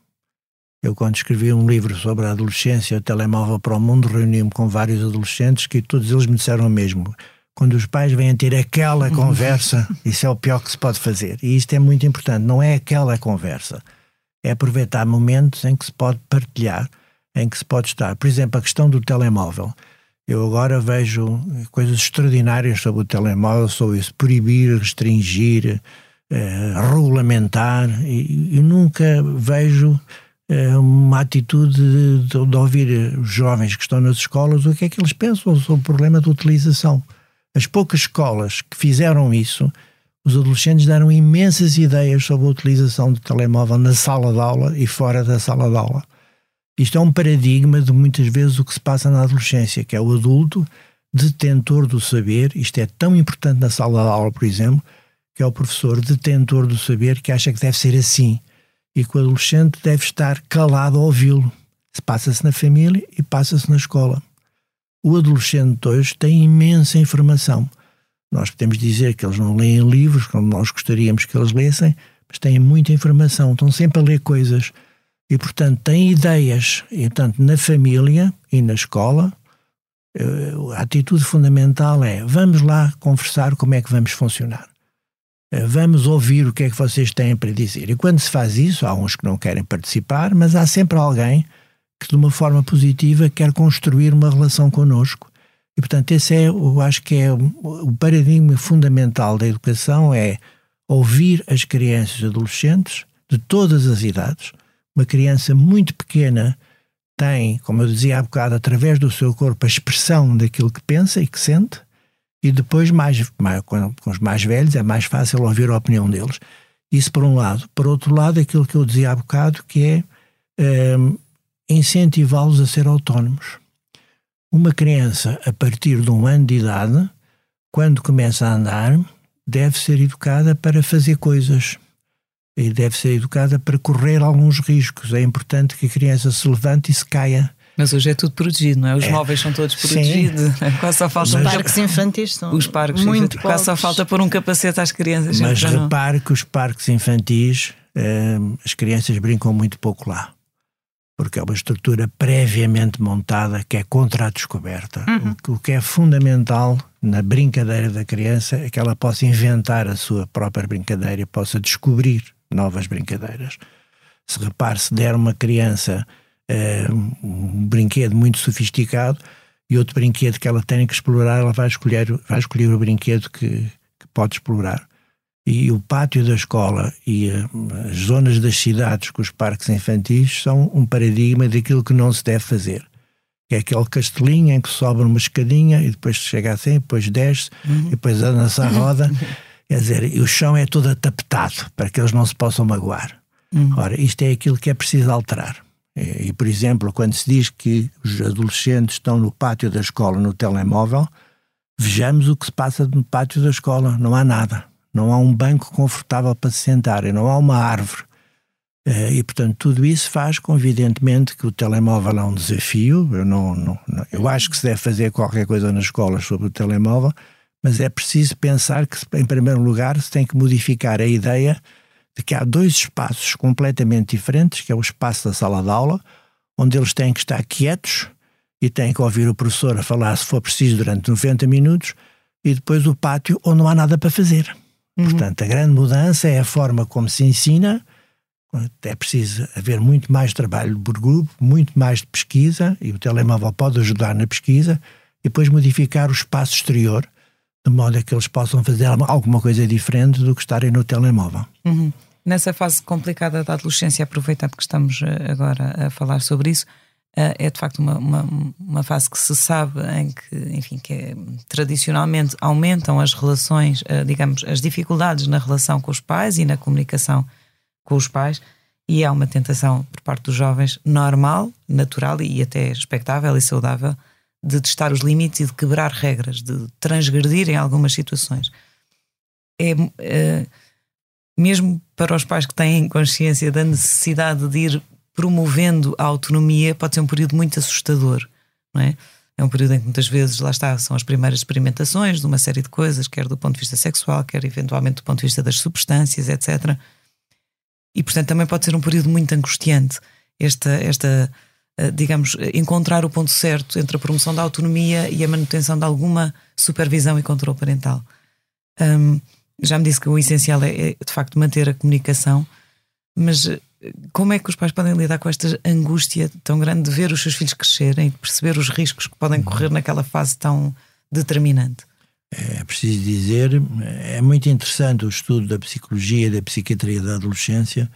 Eu, quando escrevi um livro sobre a adolescência, o telemóvel para o mundo, reuni-me com vários adolescentes que todos eles me disseram o mesmo. Quando os pais vêm ter aquela conversa, <laughs> isso é o pior que se pode fazer. E isto é muito importante. Não é aquela conversa. É aproveitar momentos em que se pode partilhar em que se pode estar. Por exemplo, a questão do telemóvel. Eu agora vejo coisas extraordinárias sobre o telemóvel, sobre isso, proibir, restringir, eh, regulamentar, e, e, nunca vejo eh, uma atitude de, de, ouvir os jovens que estão nas escolas o que é que eles pensam sobre o problema da utilização. As poucas escolas que fizeram isso, os adolescentes deram imensas ideias sobre a utilização do telemóvel na sala de aula e fora da sala de aula. Isto é um paradigma de muitas vezes o que se passa na adolescência, que é o adulto detentor do saber. Isto é tão importante na sala de aula, por exemplo, que é o professor detentor do saber que acha que deve ser assim e que o adolescente deve estar calado a ouvi-lo. Passa-se na família e passa-se na escola. O adolescente hoje tem imensa informação. Nós podemos dizer que eles não leem livros como nós gostaríamos que eles lessem, mas têm muita informação, estão sempre a ler coisas e, portanto, tem ideias. E, portanto, na família e na escola, eh, a atitude fundamental é: vamos lá conversar como é que vamos funcionar. Eh, vamos ouvir o que é que vocês têm para dizer. E quando se faz isso, há uns que não querem participar, mas há sempre alguém que, de uma forma positiva, quer construir uma relação connosco. E, portanto, esse é, eu acho que é o paradigma fundamental da educação: é ouvir as crianças e adolescentes de todas as idades uma criança muito pequena tem, como eu dizia há bocado, através do seu corpo a expressão daquilo que pensa e que sente, e depois, mais, mais com, os mais velhos, é mais fácil ouvir a opinião deles. Isso por um lado. Por outro lado, aquilo que eu dizia há bocado, que é um, incentivá-los a ser autónomos. Uma criança, a partir de um ano de idade, quando começa a andar, deve ser educada para fazer coisas e deve ser educada para correr alguns riscos. É importante que a criança se levante e se caia. Mas hoje é tudo protegido, não é? Os é. móveis são todos protegidos. Sim. Quase só falta os parques infantis são os parques muito Quase só falta pôr um capacete às crianças. Mas repare que os parques infantis, eh, as crianças brincam muito pouco lá. Porque é uma estrutura previamente montada que é contra a descoberta. Uhum. O, o que é fundamental na brincadeira da criança é que ela possa inventar a sua própria brincadeira, possa descobrir novas brincadeiras. Se repare, se der uma criança uh, um brinquedo muito sofisticado e outro brinquedo que ela tem que explorar, ela vai escolher, vai escolher o brinquedo que, que pode explorar. E o pátio da escola e uh, as zonas das cidades com os parques infantis são um paradigma daquilo que não se deve fazer. É aquele castelinho em que sobe uma escadinha e depois chega assim, depois desce, uhum. e depois anda-se à roda. <laughs> Quer dizer, e o chão é todo atapetado para que eles não se possam magoar. Uhum. Ora, isto é aquilo que é preciso alterar. E, por exemplo, quando se diz que os adolescentes estão no pátio da escola no telemóvel, vejamos o que se passa no pátio da escola. Não há nada. Não há um banco confortável para se sentar, não há uma árvore. Eh, e, portanto, tudo isso faz com, evidentemente, que o telemóvel é um desafio. Eu, não, não, eu acho que se deve fazer qualquer coisa nas escolas sobre o telemóvel, mas é preciso pensar que, em primeiro lugar, se tem que modificar a ideia de que há dois espaços completamente diferentes, que é o espaço da sala de aula, onde eles têm que estar quietos e têm que ouvir o professor a falar, se for preciso, durante 90 minutos, e depois o pátio, onde não há nada para fazer. Uhum. Portanto, a grande mudança é a forma como se ensina, é preciso haver muito mais trabalho por grupo, muito mais de pesquisa, e o telemóvel pode ajudar na pesquisa, e depois modificar o espaço exterior, de modo a que eles possam fazer alguma coisa diferente do que estarem no telemóvel. Uhum. Nessa fase complicada da adolescência, aproveitando que estamos eh, agora a falar sobre isso, eh, é de facto uma, uma, uma, fase que se sabe em que, enfim, que é, tradicionalmente aumentam as relações, eh, digamos, as dificuldades na relação com os pais e na comunicação com os pais, e há uma tentação por parte dos jovens normal, natural e até expectável e saudável de testar os limites e de quebrar regras, de transgredir em algumas situações. É, é mesmo para os pais que têm consciência da necessidade de ir promovendo a autonomia, pode ser um período muito assustador, não é? É um período em que muitas vezes, lá está, são as primeiras experimentações de uma série de coisas, quer do ponto de vista sexual, quer eventualmente do ponto de vista das substâncias, etc. E, portanto, também pode ser um período muito angustiante esta, esta digamos, encontrar o ponto certo entre a promoção da autonomia e a manutenção de alguma supervisão e controle parental. Um, já me disse que o essencial é, é, de facto manter a comunicação, mas eh, como é que os pais podem lidar com esta angústia tão grande de ver os seus filhos crescerem, de perceber os riscos que podem correr naquela fase tão determinante? É preciso dizer, é muito interessante o estudo da psicologia e da psiquiatria da adolescência.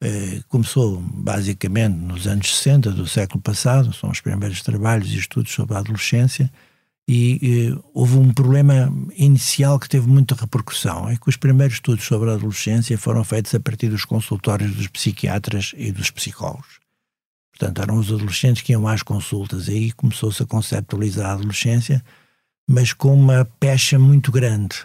É, começou basicamente nos anos 60 do século passado, são os primeiros trabalhos e estudos sobre a adolescência e eh, houve um problema inicial que teve muita repercussão, é que os primeiros estudos sobre a adolescência foram feitos a partir dos consultórios dos psiquiatras e dos psicólogos. Portanto, eram os adolescentes que iam às consultas, aí começou-se a conceptualizar a adolescência, mas com uma pecha muito grande.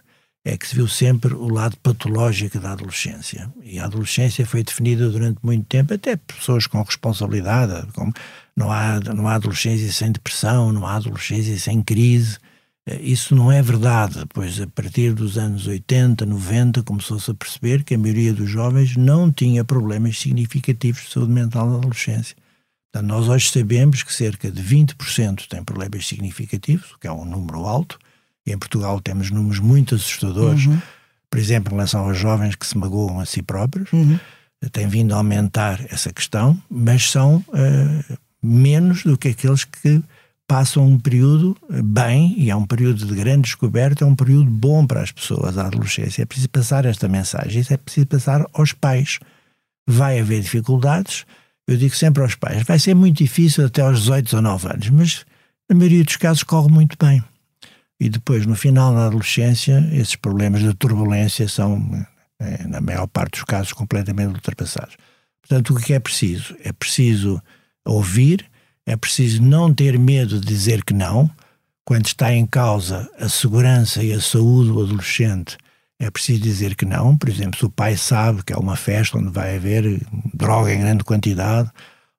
É que se viu sempre o lado patológico da adolescência. E a adolescência foi definida durante muito tempo, até pessoas com responsabilidade, como não há, não há adolescência sem depressão, não há adolescência sem crise. Eh, isso não é verdade, pois a partir dos anos 80, 90, começou-se a perceber que a maioria dos jovens não tinha problemas significativos de saúde mental na adolescência. Portanto, nós hoje sabemos que cerca de 20% têm problemas significativos, o que é um número alto, e em Portugal temos números muito assustadores, uhum. por exemplo, em relação aos jovens que se magoam a si próprios. Uhum. Tem vindo a aumentar essa questão, mas são uh, menos do que aqueles que passam um período bem, e é um período de grande descoberta, é um período bom para as pessoas, a adolescência. É preciso passar esta mensagem, isso é preciso passar aos pais. Vai haver dificuldades, eu digo sempre aos pais, vai ser muito difícil até aos 18 ou 9 anos, mas na maioria dos casos corre muito bem. E depois, no final, na adolescência, esses problemas de turbulência são, eh, na maior parte dos casos, completamente ultrapassados. Portanto, o que é preciso? É preciso ouvir, é preciso não ter medo de dizer que não. Quando está em causa a segurança e a saúde do adolescente, é preciso dizer que não. Por exemplo, se o pai sabe que é uma festa onde vai haver droga em grande quantidade,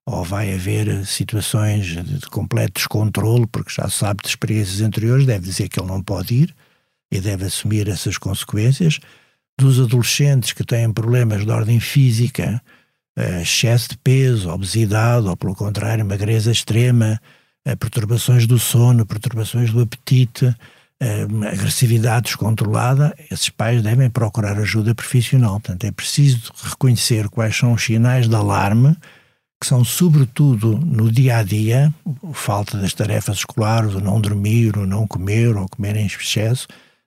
ou vai haver situações de completo descontrole, porque já sabe de experiências anteriores, deve dizer que ele não pode ir e deve assumir essas consequências. Dos adolescentes que têm problemas de ordem física, uh, excesso de peso, obesidade, ou pelo contrário, magreza extrema, uh, perturbações do sono, perturbações do apetite, agressividade descontrolada, esses pais devem procurar ajuda profissional. Portanto, é preciso reconhecer quais são os sinais de alarme, que são sobretudo no dia a dia, falta das tarefas escolares, o não dormir, o não comer, ou comer em excesso,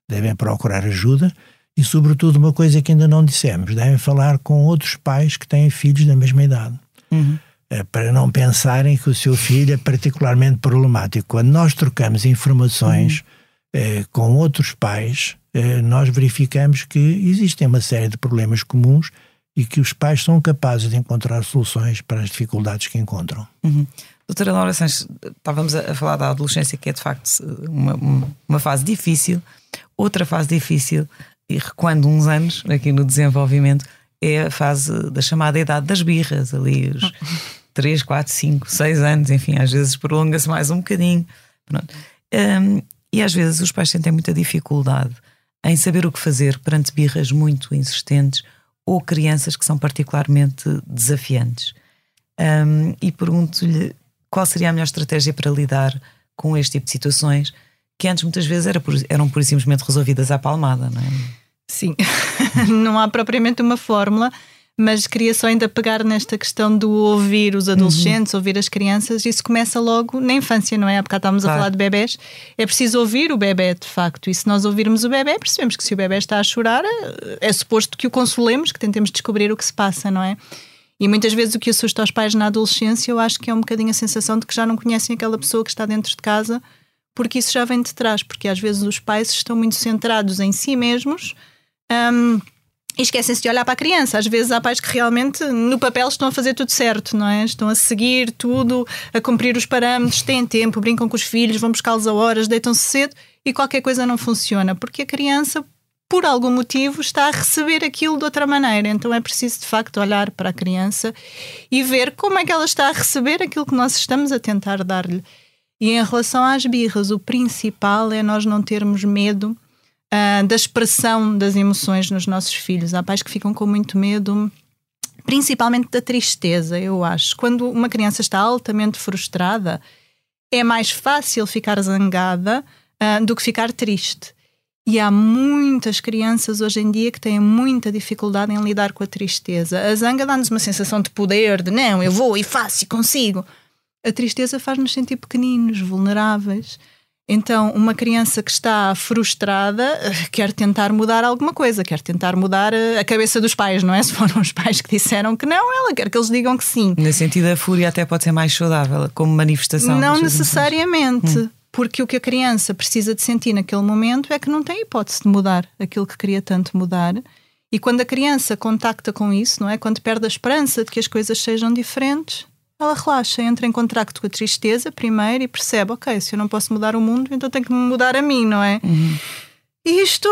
devem procurar ajuda e, sobretudo, uma coisa que ainda não dissemos: devem falar com outros pais que têm filhos da mesma idade. Uhum. É, para não pensarem que o seu filho é particularmente problemático. Quando nós trocamos informações uhum. é, com outros pais, é, nós verificamos que existem uma série de problemas comuns e que os pais são capazes de encontrar soluções para as dificuldades que encontram. Uhum. Doutora Laura Sanches, estávamos a falar da adolescência, que é de facto uma, uma fase difícil. Outra fase difícil, e recuando uns anos aqui no desenvolvimento, é a fase da chamada idade das birras, ali os 3, 4, 5, 6 anos, enfim, às vezes prolonga-se mais um bocadinho. Um, e às vezes os pais sentem muita dificuldade em saber o que fazer perante birras muito insistentes ou crianças que são particularmente desafiantes. Um, e pergunto-lhe qual seria a melhor estratégia para lidar com este tipo de situações que antes muitas vezes era por, eram por simplesmente resolvidas à palmada, não é? Sim, <laughs> não há propriamente uma fórmula, mas queria só ainda pegar nesta questão do ouvir os adolescentes, uhum. ouvir as crianças, isso começa logo na infância, não é? Há bocado estávamos claro. a falar de bebés, é preciso ouvir o bebê de facto, e se nós ouvirmos o bebê, percebemos que se o bebê está a chorar, é suposto que o consolemos, que tentemos descobrir o que se passa, não é? E muitas vezes o que assusta os pais na adolescência, eu acho que é um bocadinho a sensação de que já não conhecem aquela pessoa que está dentro de casa, porque isso já vem de trás, porque às vezes os pais estão muito centrados em si mesmos. Um, e esquecem-se de olhar para a criança. Às vezes há pais que realmente no papel estão a fazer tudo certo, não é? Estão a seguir tudo, a cumprir os parâmetros, têm tempo, brincam com os filhos, vão buscá-los a horas, deitam-se cedo e qualquer coisa não funciona, porque a criança, por algum motivo, está a receber aquilo de outra maneira. Então é preciso, de facto, olhar para a criança e ver como é que ela está a receber aquilo que nós estamos a tentar dar-lhe. E em relação às birras, o principal é nós não termos medo uh, da expressão das emoções nos nossos filhos. Há pais que ficam com muito medo, principalmente da tristeza, eu acho. Quando uma criança está altamente frustrada, é mais fácil ficar zangada uh, do que ficar triste. E há muitas crianças hoje em dia que têm muita dificuldade em lidar com a tristeza. A zanga dá-nos uma sensação de poder, de não, eu vou e faço e consigo. A tristeza faz-nos sentir pequeninos, vulneráveis. Então, uma criança que está frustrada eh, quer tentar mudar alguma coisa, quer tentar mudar eh, a cabeça dos pais, não é? <laughs> Se foram os pais que disseram que não, ela quer que eles digam que sim. Nesse sentido, a fúria até pode ser mais saudável, como manifestação. Não necessariamente. Hum. Porque o que a criança precisa de sentir naquele momento é que não tem hipótese de mudar aquilo que queria tanto mudar. E quando a criança contacta com isso, não é? Quando perde a esperança de que as coisas sejam diferentes, ela relaxa, entra em contacto com a tristeza primeiro e percebe: ok, se eu não posso mudar o mundo, então tenho que me mudar a mim, não é? Uhum. E isto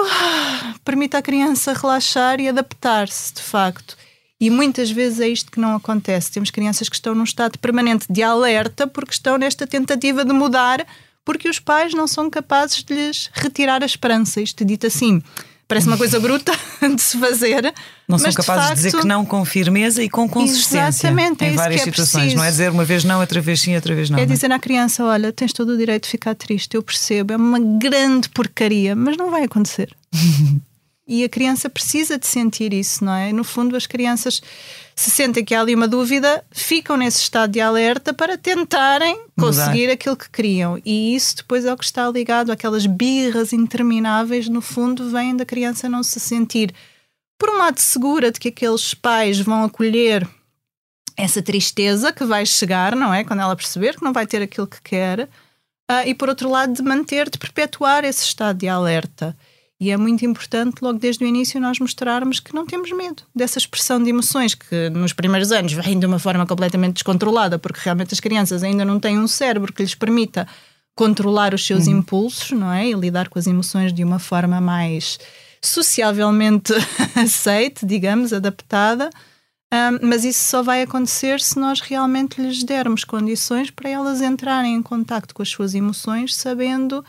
permite à criança relaxar e adaptar-se, de facto. E muitas vezes é isto que não acontece. Temos crianças que estão num estado permanente de alerta porque estão nesta tentativa de mudar, porque os pais não são capazes de lhes retirar a esperança. Isto dito assim Parece uma coisa bruta <laughs> de se fazer. Não são capazes de, facto, de, dizer que não com firmeza e com consistência exatamente, é em várias é situações. Preciso. Não é dizer uma vez não, outra vez sim, outra vez não. É não. dizer à criança: olha, tens todo o direito de ficar triste, eu percebo, é uma grande porcaria, mas não vai acontecer. <laughs> e a criança precisa de sentir isso, não é? No fundo, as crianças se sentem que há ali uma dúvida, ficam nesse estado de alerta para tentarem conseguir Mudar. aquilo que queriam. E isso depois é o que está ligado àquelas birras intermináveis, no fundo, vêm da criança não se sentir, por um lado, segura de que aqueles pais vão acolher essa tristeza que vai chegar, não é? Quando ela perceber que não vai ter aquilo que quer. Uh, e por outro lado, de manter, de perpetuar esse estado de alerta. E é muito importante, logo desde o início, nós mostrarmos que não temos medo dessa expressão de emoções que nos primeiros anos vem de uma forma completamente descontrolada, porque realmente as crianças ainda não têm um cérebro que lhes permita controlar os seus uhum. impulsos, não é? E lidar com as emoções de uma forma mais sociavelmente <laughs> aceite, digamos, adaptada. Um, mas isso só vai acontecer se nós realmente lhes dermos condições para elas entrarem em contacto com as suas emoções, sabendo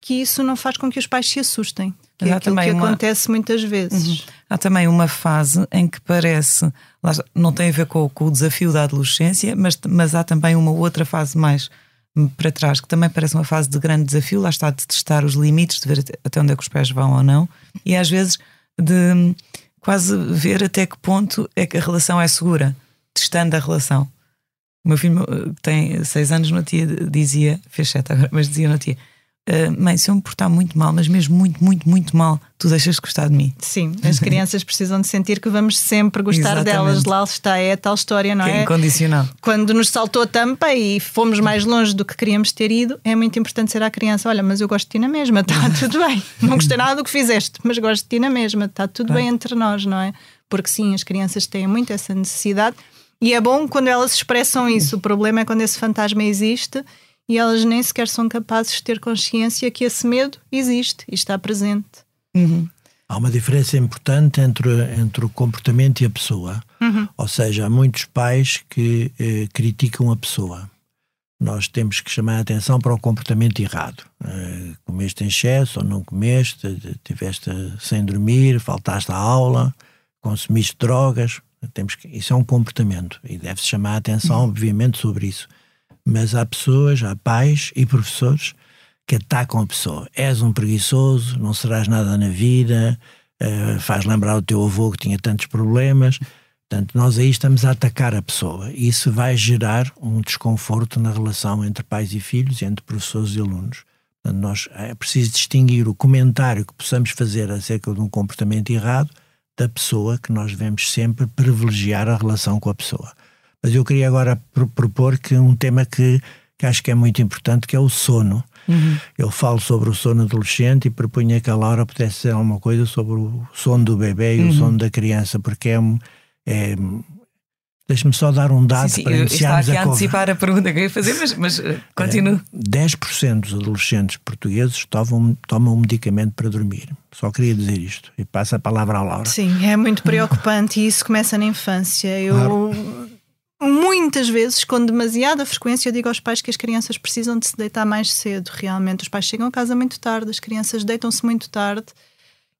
que isso não faz com que os pais se assustem. Que é aquilo que uma... acontece muitas vezes. Uhum. Há também uma fase em que parece, não tem a ver com, com, o desafio da adolescência, mas, mas há também uma outra fase mais para trás, que também parece uma fase de grande desafio, lá está de testar os limites, de ver até onde é que os pés vão ou não, e às vezes de quase ver até que ponto é que a relação é segura, testando a relação. O meu filho tem seis anos, no tia dizia, fez sete agora, mas dizia no tia uh, mãe, se eu me portar muito mal, mas mesmo muito, muito, muito mal, tu deixas de gostar de mim. Sim, as <laughs> crianças precisam de sentir que vamos sempre gostar delas. Lá está, é a tal história, não que é? é? Incondicional. Quando nos saltou a tampa e fomos mais longe do que queríamos ter ido, é muito importante ser à criança: olha, mas eu gosto de ti na mesma, está <laughs> tudo bem. Não gostei nada do que fizeste, mas gosto de ti na mesma, está tudo bem entre nós, não é? porque sim, as crianças têm muito essa necessidade e é bom quando elas expressam isso. O problema é quando esse fantasma existe e elas nem sequer são capazes de ter consciência que esse medo existe e está presente. Uhum. Há uma diferença importante entre, entre o comportamento e a pessoa. Uhum. Ou seja, há muitos pais que eh, criticam a pessoa. Nós temos que chamar a atenção para o comportamento errado. Eh, comeste em excesso ou não comeste, tiveste sem dormir, faltaste à aula, consumiste drogas. Temos que, isso é um comportamento e deve-se chamar a atenção, obviamente, sobre isso. Mas há pessoas, há pais e professores que atacam a pessoa. És um preguiçoso, não serás nada na vida, uh, faz lembrar o teu avô que tinha tantos problemas. Portanto, nós aí estamos a atacar a pessoa. E isso vai gerar um desconforto na relação entre pais e filhos entre professores e alunos. Portanto, nós, é preciso distinguir o comentário que possamos fazer acerca de um comportamento errado da pessoa, que nós devemos sempre privilegiar a relação com a pessoa. Mas eu queria agora propor que um tema que, que acho que é muito importante, que é o sono. Uhum. Eu falo sobre o sono adolescente e propunha que a Laura pudesse dizer alguma coisa sobre o sono do bebê e uhum. o sono da criança, porque é, é Deixe-me só dar um dado sim, sim, para iniciarmos a, a antecipar a pergunta que eu ia fazer, mas, mas continue. É, 10% dos adolescentes portugueses tomam, tomam um medicamento para dormir. Só queria dizer isto. E passa a palavra à Laura. Sim, é muito preocupante e isso começa na infância. Eu claro. Muitas vezes, com demasiada frequência, eu digo aos pais que as crianças precisam de se deitar mais cedo, realmente. Os pais chegam a casa muito tarde, as crianças deitam-se muito tarde.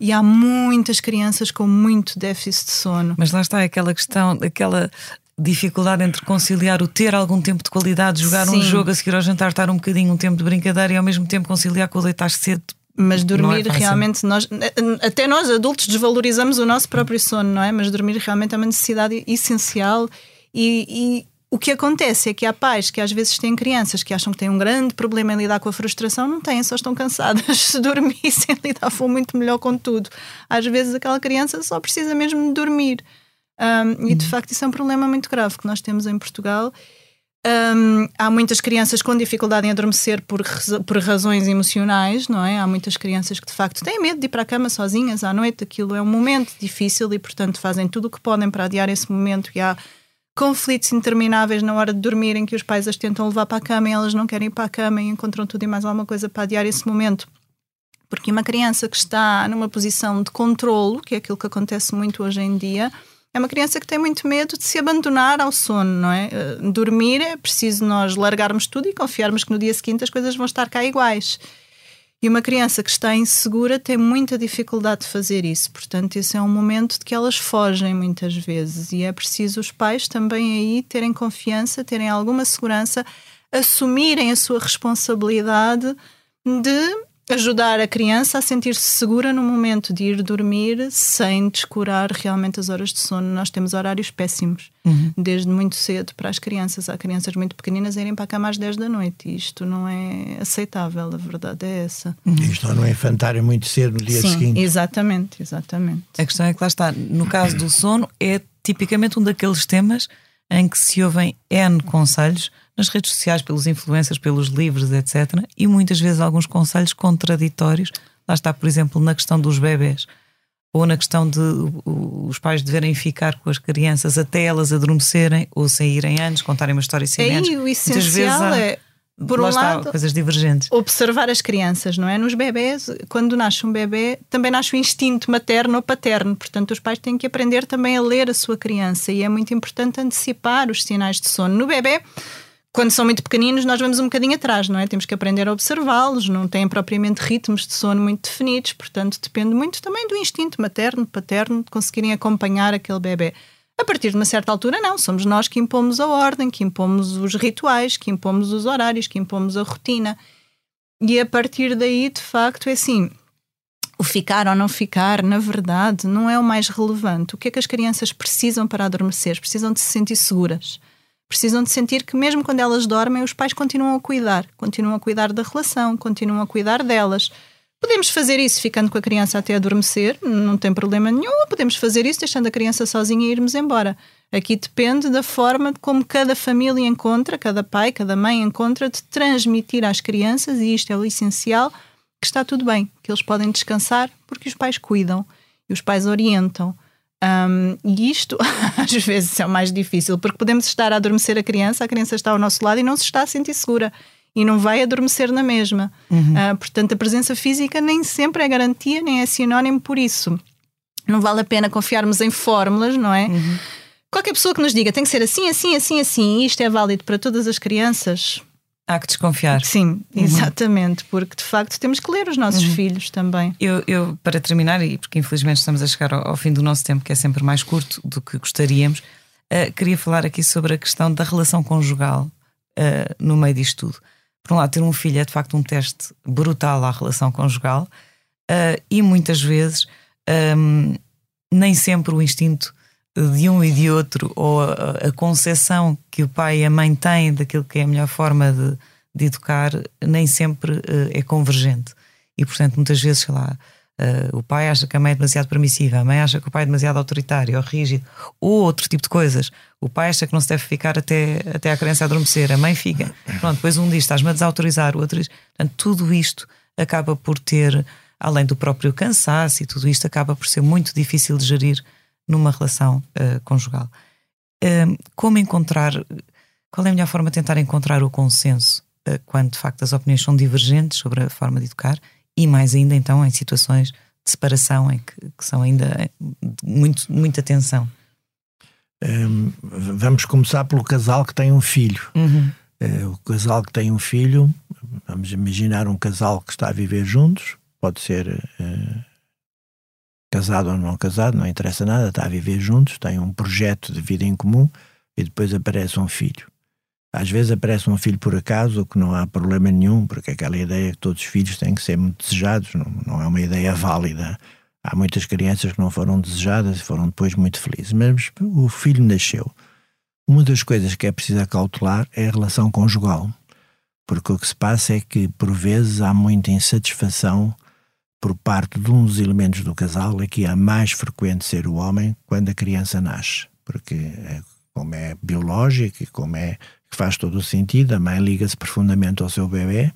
E há muitas crianças com muito déficit de sono. Mas lá está aquela questão, aquela dificuldade entre conciliar o ter algum tempo de qualidade, jogar Sim. um jogo, a seguir ao jantar, estar um bocadinho um tempo de brincadeira e ao mesmo tempo conciliar com o deitar cedo. Mas dormir é realmente, nós, até nós adultos desvalorizamos o nosso próprio sono, não é? Mas dormir realmente é uma necessidade essencial e, e o que acontece é que há pais que às vezes têm crianças que acham que têm um grande problema em lidar com a frustração, não têm, só estão cansadas. Se dormissem, <laughs> lidavam muito melhor com tudo. Às vezes aquela criança só precisa mesmo de dormir. Um, e de uhum. facto isso é um problema muito grave que nós temos em Portugal. Um, há muitas crianças com dificuldade em adormecer por, por razões emocionais, não é? Há muitas crianças que de facto têm medo de ir para a cama sozinhas à noite. Aquilo é um momento difícil e, portanto, fazem tudo o que podem para adiar esse momento. E há conflitos intermináveis na hora de dormir em que os pais as tentam levar para a cama e elas não querem ir para a cama e encontram tudo e mais alguma coisa para adiar esse momento. Porque uma criança que está numa posição de controlo, que é aquilo que acontece muito hoje em dia, é uma criança que tem muito medo de se abandonar ao sono, não é? Eh, dormir é preciso nós largarmos tudo e confiarmos que no dia seguinte as coisas vão estar cá iguais. E uma criança que está insegura tem muita dificuldade de fazer isso. Portanto, esse é um momento de que elas fogem muitas vezes. E é preciso os pais também aí terem confiança, terem alguma segurança, assumirem a sua responsabilidade de ajudar a criança a sentir-se segura no momento de ir dormir sem descurar realmente as horas de sono. Nós temos horários péssimos, uhum. desde muito cedo para as crianças. Há crianças muito pequeninas a irem para a cama às 10 da noite. E isto não é aceitável, a verdade é essa. Uhum. Isto não é infantário muito cedo no dia Sim, seguinte. Exatamente, exatamente. A questão é que lá está, no caso do sono, é tipicamente um daqueles temas em que se ouvem N conselhos nas redes sociais, pelos influencers, pelos livros, etc. E muitas vezes alguns conselhos contraditórios. Lá está, por exemplo, na questão dos bebés ou na questão de os pais deverem ficar com as crianças até elas adormecerem ou saírem antes, contarem uma história sem antes. o essencial há, é, por um lado, está, coisas divergentes. observar as crianças, não é? Nos bebés, quando nasce um bebê, também nasce o instinto materno ou paterno, portanto, os pais têm que aprender também a ler a sua criança e é muito importante antecipar os sinais de sono. No bebê, quando são muito pequeninos, nós vamos um bocadinho atrás, não é? Temos que aprender a observá-los, não têm propriamente ritmos de sono muito definidos, portanto, depende muito também do instinto materno, paterno, de conseguirem acompanhar aquele bebê. A partir de uma certa altura, não, somos nós que impomos a ordem, que impomos os rituais, que impomos os horários, que impomos a rotina. E a partir daí, de facto, é assim: o ficar ou não ficar, na verdade, não é o mais relevante. O que é que as crianças precisam para adormecer? Precisam de se sentir seguras precisam de sentir que mesmo quando elas dormem, os pais continuam a cuidar, continuam a cuidar da relação, continuam a cuidar delas. Podemos fazer isso ficando com a criança até adormecer, não tem problema nenhum. Podemos fazer isso deixando a criança sozinha e irmos embora. Aqui depende da forma como cada família encontra, cada pai, cada mãe encontra de transmitir às crianças, e isto é o essencial, que está tudo bem, que eles podem descansar porque os pais cuidam e os pais orientam. Um, e isto <laughs> às vezes é o mais difícil, porque podemos estar a adormecer a criança, a criança está ao nosso lado e não se está a sentir segura e não vai adormecer na mesma. Uhum. Uh, portanto, a presença física nem sempre é garantia, nem é sinónimo por isso. Não vale a pena confiarmos em fórmulas, não é? Uhum. Qualquer pessoa que nos diga tem que ser assim, assim, assim, assim, e isto é válido para todas as crianças. Há que desconfiar. Sim, uhum. exatamente, porque de facto temos que ler os nossos uhum. filhos também. Eu, eu, para terminar, e porque infelizmente estamos a chegar ao, ao, fim do nosso tempo, que é sempre mais curto do que gostaríamos, uh, queria falar aqui sobre a questão da relação conjugal uh, no meio disto tudo. Por um lado, ter um filho é de facto um teste brutal à relação conjugal uh, e muitas vezes um, nem sempre o instinto de um e de outro, ou a, a concepção que o pai e a mãe têm daquilo que é a melhor forma de, de educar, nem sempre uh, é convergente. E, portanto, muitas vezes, sei lá, uh, o pai acha que a mãe é demasiado permissiva, a mãe acha que o pai é demasiado autoritário ou rígido, ou outro tipo de coisas. O pai acha que não se deve ficar até, até a criança adormecer, a mãe fica. Pronto, depois um diz: estás-me a desautorizar, o outro diz. Portanto, tudo isto acaba por ter, além do próprio cansaço e tudo isto, acaba por ser muito difícil de gerir numa relação uh, conjugal. Uh, como encontrar, qual é a melhor forma de tentar encontrar o consenso uh, quando de facto as opiniões são divergentes sobre a forma de educar e mais ainda então em situações de separação em que, que são ainda muito, muita tensão? Um, vamos começar pelo casal que tem um filho. Uhum. Uh, o casal que tem um filho, vamos imaginar um casal que está a viver juntos, pode ser uh, casado ou não casado, não interessa nada, está a viver juntos, tem um projeto de vida em comum e depois aparece um filho. Às vezes aparece um filho por acaso, o que não há problema nenhum, porque aquela ideia que todos os filhos têm que ser muito desejados não, não é uma ideia válida. Há muitas crianças que não foram desejadas e foram depois muito felizes, mas o filho nasceu. Uma das coisas que é preciso acautelar é a relação conjugal, porque o que se passa é que, por vezes, há muita insatisfação por parte de um dos elementos do casal, aqui é mais frequente ser o homem quando a criança nasce, porque é, como é biológico e como é que faz todo o sentido, a mãe liga-se profundamente ao seu bebê,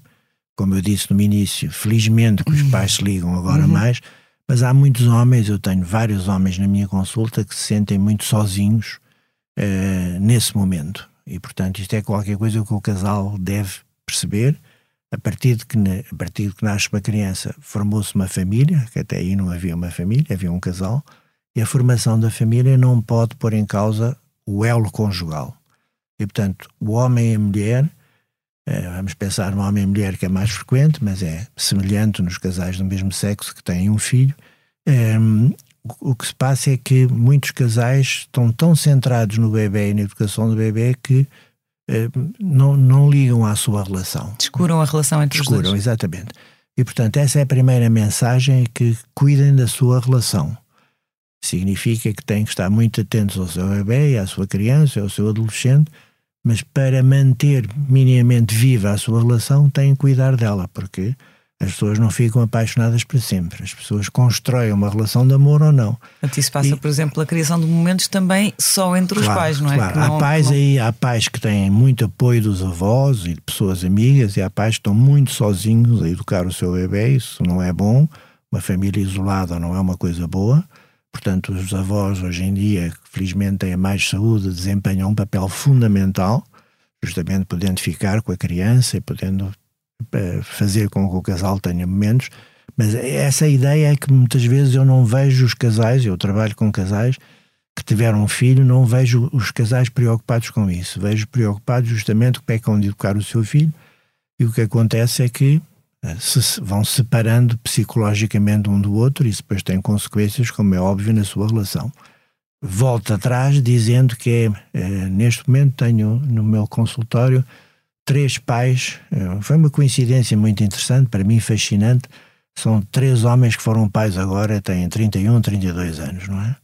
como eu disse no início, felizmente que os pais se ligam agora uhum. mais, mas há muitos homens, eu tenho vários homens na minha consulta que se sentem muito sozinhos uh, nesse momento. E, portanto, isto é qualquer coisa que o casal deve perceber a partir de que, a partir de que nasce uma criança, formou-se uma família, que até aí não havia uma família, havia um casal, e a formação da família não pode pôr em causa o elo conjugal. E, portanto, o homem e a mulher, eh, vamos pensar no homem e mulher que é mais frequente, mas é semelhante nos casais do mesmo sexo que têm um filho, eh, o que se passa é que muitos casais estão tão centrados no bebê e na educação do bebê que não, não ligam à sua relação. Descuram a relação entre Descuram, os dois. exatamente. E, portanto, essa é a primeira mensagem, é que cuidem da sua relação. Significa que têm que estar muito atentos ao seu bebê, à sua criança, ao seu adolescente, mas para manter minimamente viva a sua relação, têm que cuidar dela, porque as pessoas não ficam apaixonadas para sempre. As pessoas constroem uma relação de amor ou não. Portanto, isso passa, e, por exemplo, pela criação de momentos também só entre os claro, pais, não é? Claro. Não, há pais não... aí, há pais que têm muito apoio dos avós e de pessoas amigas, e há pais que estão muito sozinhos a educar o seu bebê. Isso não é bom. Uma família isolada não é uma coisa boa. Portanto, os avós hoje em dia, que felizmente têm mais saúde, desempenham um papel fundamental, justamente podendo ficar com a criança e podendo fazer com que o casal tenha momentos, mas essa ideia é que muitas vezes eu não vejo os casais, eu trabalho com casais que tiveram um filho, não vejo os casais preocupados com isso. Vejo preocupados justamente como é que educar o seu filho e o que acontece é que eh, se vão separando psicologicamente um do outro e isso depois tem consequências, como é óbvio, na sua relação. Volto atrás dizendo que é, neste momento tenho no meu consultório três pais. Eh, foi uma coincidência muito interessante, para mim fascinante. São três homens que foram pais agora, têm 31, 32 anos, não é?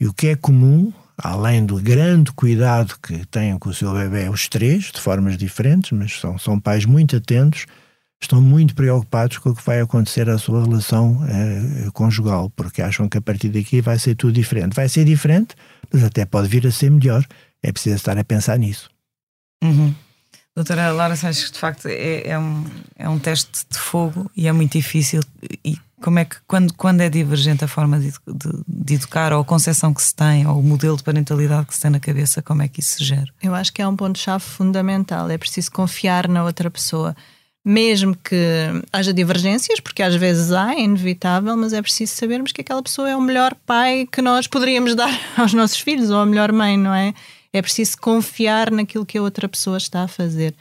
E o que é comum, além do grande cuidado que têm com o seu bebê, os três, de formas diferentes, mas são, são pais muito atentos, estão muito preocupados com o que vai acontecer à sua relação eh, conjugal, porque acham que a partir daqui vai ser tudo diferente. Vai ser diferente, mas até pode vir a ser melhor. É preciso estar a pensar nisso. Uhum. Doutora Laura Sanches, de facto é, é, um, é um teste de fogo e é muito difícil e Como é que, quando, quando é divergente a forma de, de, de, educar, ou a concepção que se tem, ou o modelo de parentalidade que se tem na cabeça, como é que isso se gera? Eu acho que é um ponto-chave fundamental. É preciso confiar na outra pessoa. Mesmo que haja divergências, porque às vezes há, é inevitável, mas é preciso sabermos que aquela pessoa é o melhor pai que nós poderíamos <laughs> dar aos nossos filhos, ou a melhor mãe, não é? É preciso confiar naquilo que a outra pessoa está a fazer.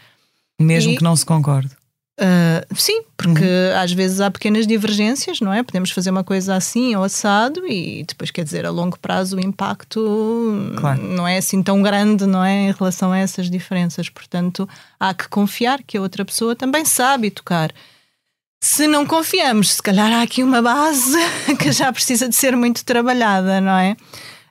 Mesmo e... que não se concorde. Uh, sim, porque uhum. às vezes há pequenas divergências, não é? Podemos fazer uma coisa assim ou assado e depois, quer dizer, a longo prazo o impacto claro. não é assim tão grande, não é? Em relação a essas diferenças. Portanto, há que confiar que a outra pessoa também sabe tocar. Se não confiamos, se calhar há aqui uma base <laughs> que já precisa de ser muito trabalhada, não é?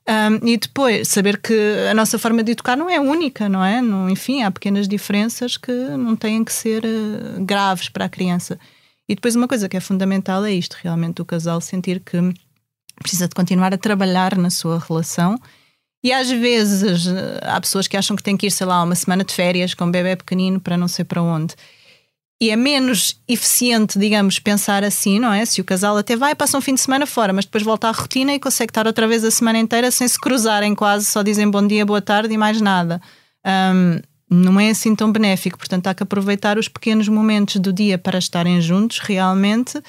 Um, e depois, saber que a nossa forma de educar não é única, não é? No, enfim, há pequenas diferenças que não têm que ser uh, graves para a criança. E depois, uma coisa que é fundamental é isto: realmente, o casal sentir que precisa de continuar a trabalhar na sua relação. E às vezes há pessoas que acham que têm que ir, sei lá, uma semana de férias com um bebê pequenino para não sei para onde e é menos eficiente, digamos, pensar assim, não é? Se o casal até vai, passa um fim de semana fora, mas depois volta à rotina e consegue estar outra vez a semana inteira sem se cruzarem quase, só dizem bom dia, boa tarde e mais nada. Um, não é assim tão benéfico, portanto há que aproveitar os pequenos momentos do dia para estarem juntos realmente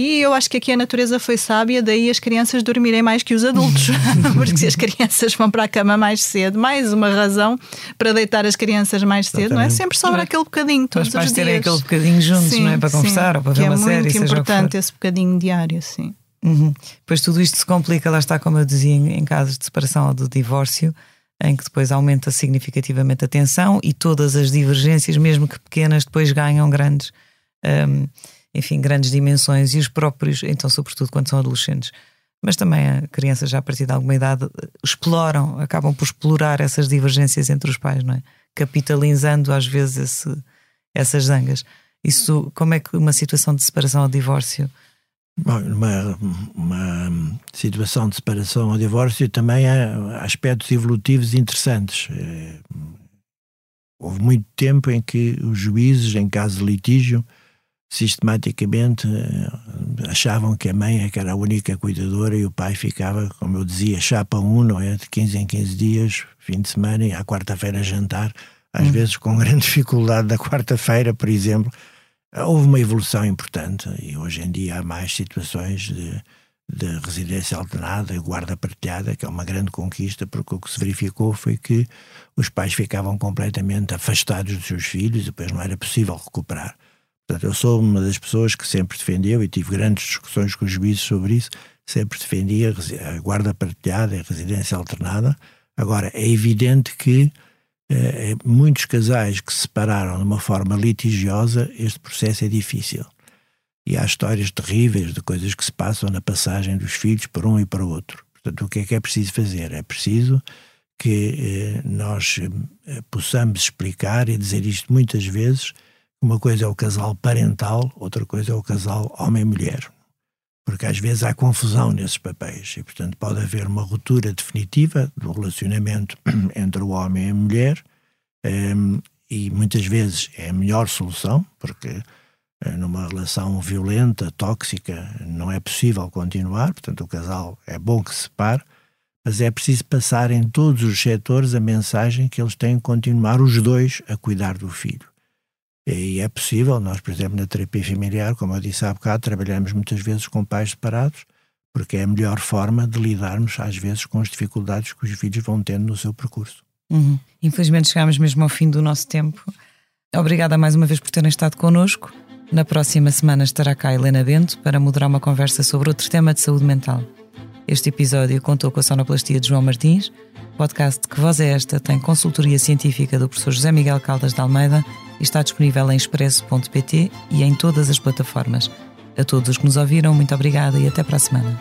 e eu acho que aqui a natureza foi sábia, daí as crianças dormirem mais que os adultos. <laughs> Porque se as crianças vão para a cama mais cedo, mais uma razão para deitar as crianças mais cedo, Exatamente. não é? Sempre sobra aquele bocadinho todos os dias. terem aquele bocadinho juntos, sim, não é? Para conversar ou para ver é uma série. É muito importante esse bocadinho diário, sim. Uhum. Pois tudo isto se complica, lá está, como eu dizia, em casos de separação ou de divórcio, em que depois aumenta significativamente a tensão e todas as divergências, mesmo que pequenas, depois ganham grandes. Um, enfim, grandes dimensões e os próprios, então, sobretudo quando são adolescentes, mas também crianças já a partir de alguma idade exploram, acabam por explorar essas divergências entre os pais, não é? Capitalizando às vezes esse, essas zangas. Isso, como é que uma situação de separação ou divórcio? Bom, uma, uma situação de separação ou divórcio também há aspectos evolutivos interessantes. É, houve muito tempo em que os juízes, em caso de litígio, sistematicamente eh, achavam que a mãe é que era a única cuidadora e o pai ficava, como eu dizia, chapa um, não é? De 15 em 15 dias, fim de semana e à quarta-feira jantar, às hum. vezes com <laughs> grande dificuldade da quarta-feira, por exemplo. Houve uma evolução importante e hoje em dia há mais situações de, de residência alternada e guarda partilhada, que é uma grande conquista, porque o que se verificou foi que os pais ficavam completamente afastados dos seus filhos e depois não era possível recuperar. Portanto, eu sou uma das pessoas que sempre defendeu e tive grandes discussões com os juízes sobre isso, sempre defendia a guarda partilhada e a residência alternada. Agora, é evidente que eh, muitos casais que se separaram de uma forma litigiosa, este processo é difícil. E há histórias terríveis de coisas que se passam na passagem dos filhos para um e para o outro. Portanto, o que é que é preciso fazer? É preciso que eh, nós eh, possamos explicar e dizer isto muitas vezes uma coisa é o casal parental, outra coisa é o casal homem-mulher. Porque às vezes há confusão nesses papéis e, portanto, pode haver uma ruptura definitiva do relacionamento <clears throat> entre o homem e a mulher ehm, e muitas vezes é a melhor solução, porque eh, numa relação violenta, tóxica, não é possível continuar, portanto, o casal é bom que se separe, mas é preciso passar em todos os setores a mensagem que eles têm que continuar os dois a cuidar do filho. E é possível, nós, por exemplo, na terapia familiar, como eu disse há bocado, trabalhamos muitas vezes com pais separados, porque é a melhor forma de lidarmos, às vezes, com as dificuldades que os filhos vão tendo no seu percurso. Uhum. Infelizmente chegámos mesmo ao fim do nosso tempo. Obrigada mais uma vez por terem estado connosco. Na próxima semana estará cá Helena Bento para moderar uma conversa sobre outro tema de saúde mental. Este episódio contou com a sonoplastia de João Martins. podcast Que Voz é Esta tem consultoria científica do professor José Miguel Caldas de Almeida está disponível em expresso.pt e em todas as plataformas. A todos os que nos ouviram, muito obrigada e até para a semana.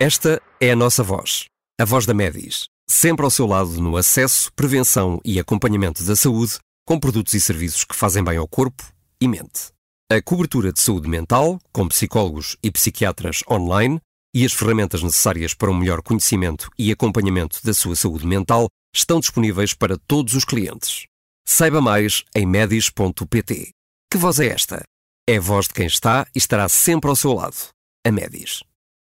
Esta é a nossa voz, a voz da Medis, sempre ao seu lado no acesso, prevenção e acompanhamento da saúde, com produtos e serviços que fazem bem ao corpo e mente. A cobertura de saúde mental, com psicólogos e psiquiatras online, e as ferramentas necessárias para um melhor conhecimento e acompanhamento da sua saúde mental estão disponíveis para todos os clientes. Saiba mais em medis.pt. Que voz é esta? É a voz de quem está e estará sempre ao seu lado. A Medis.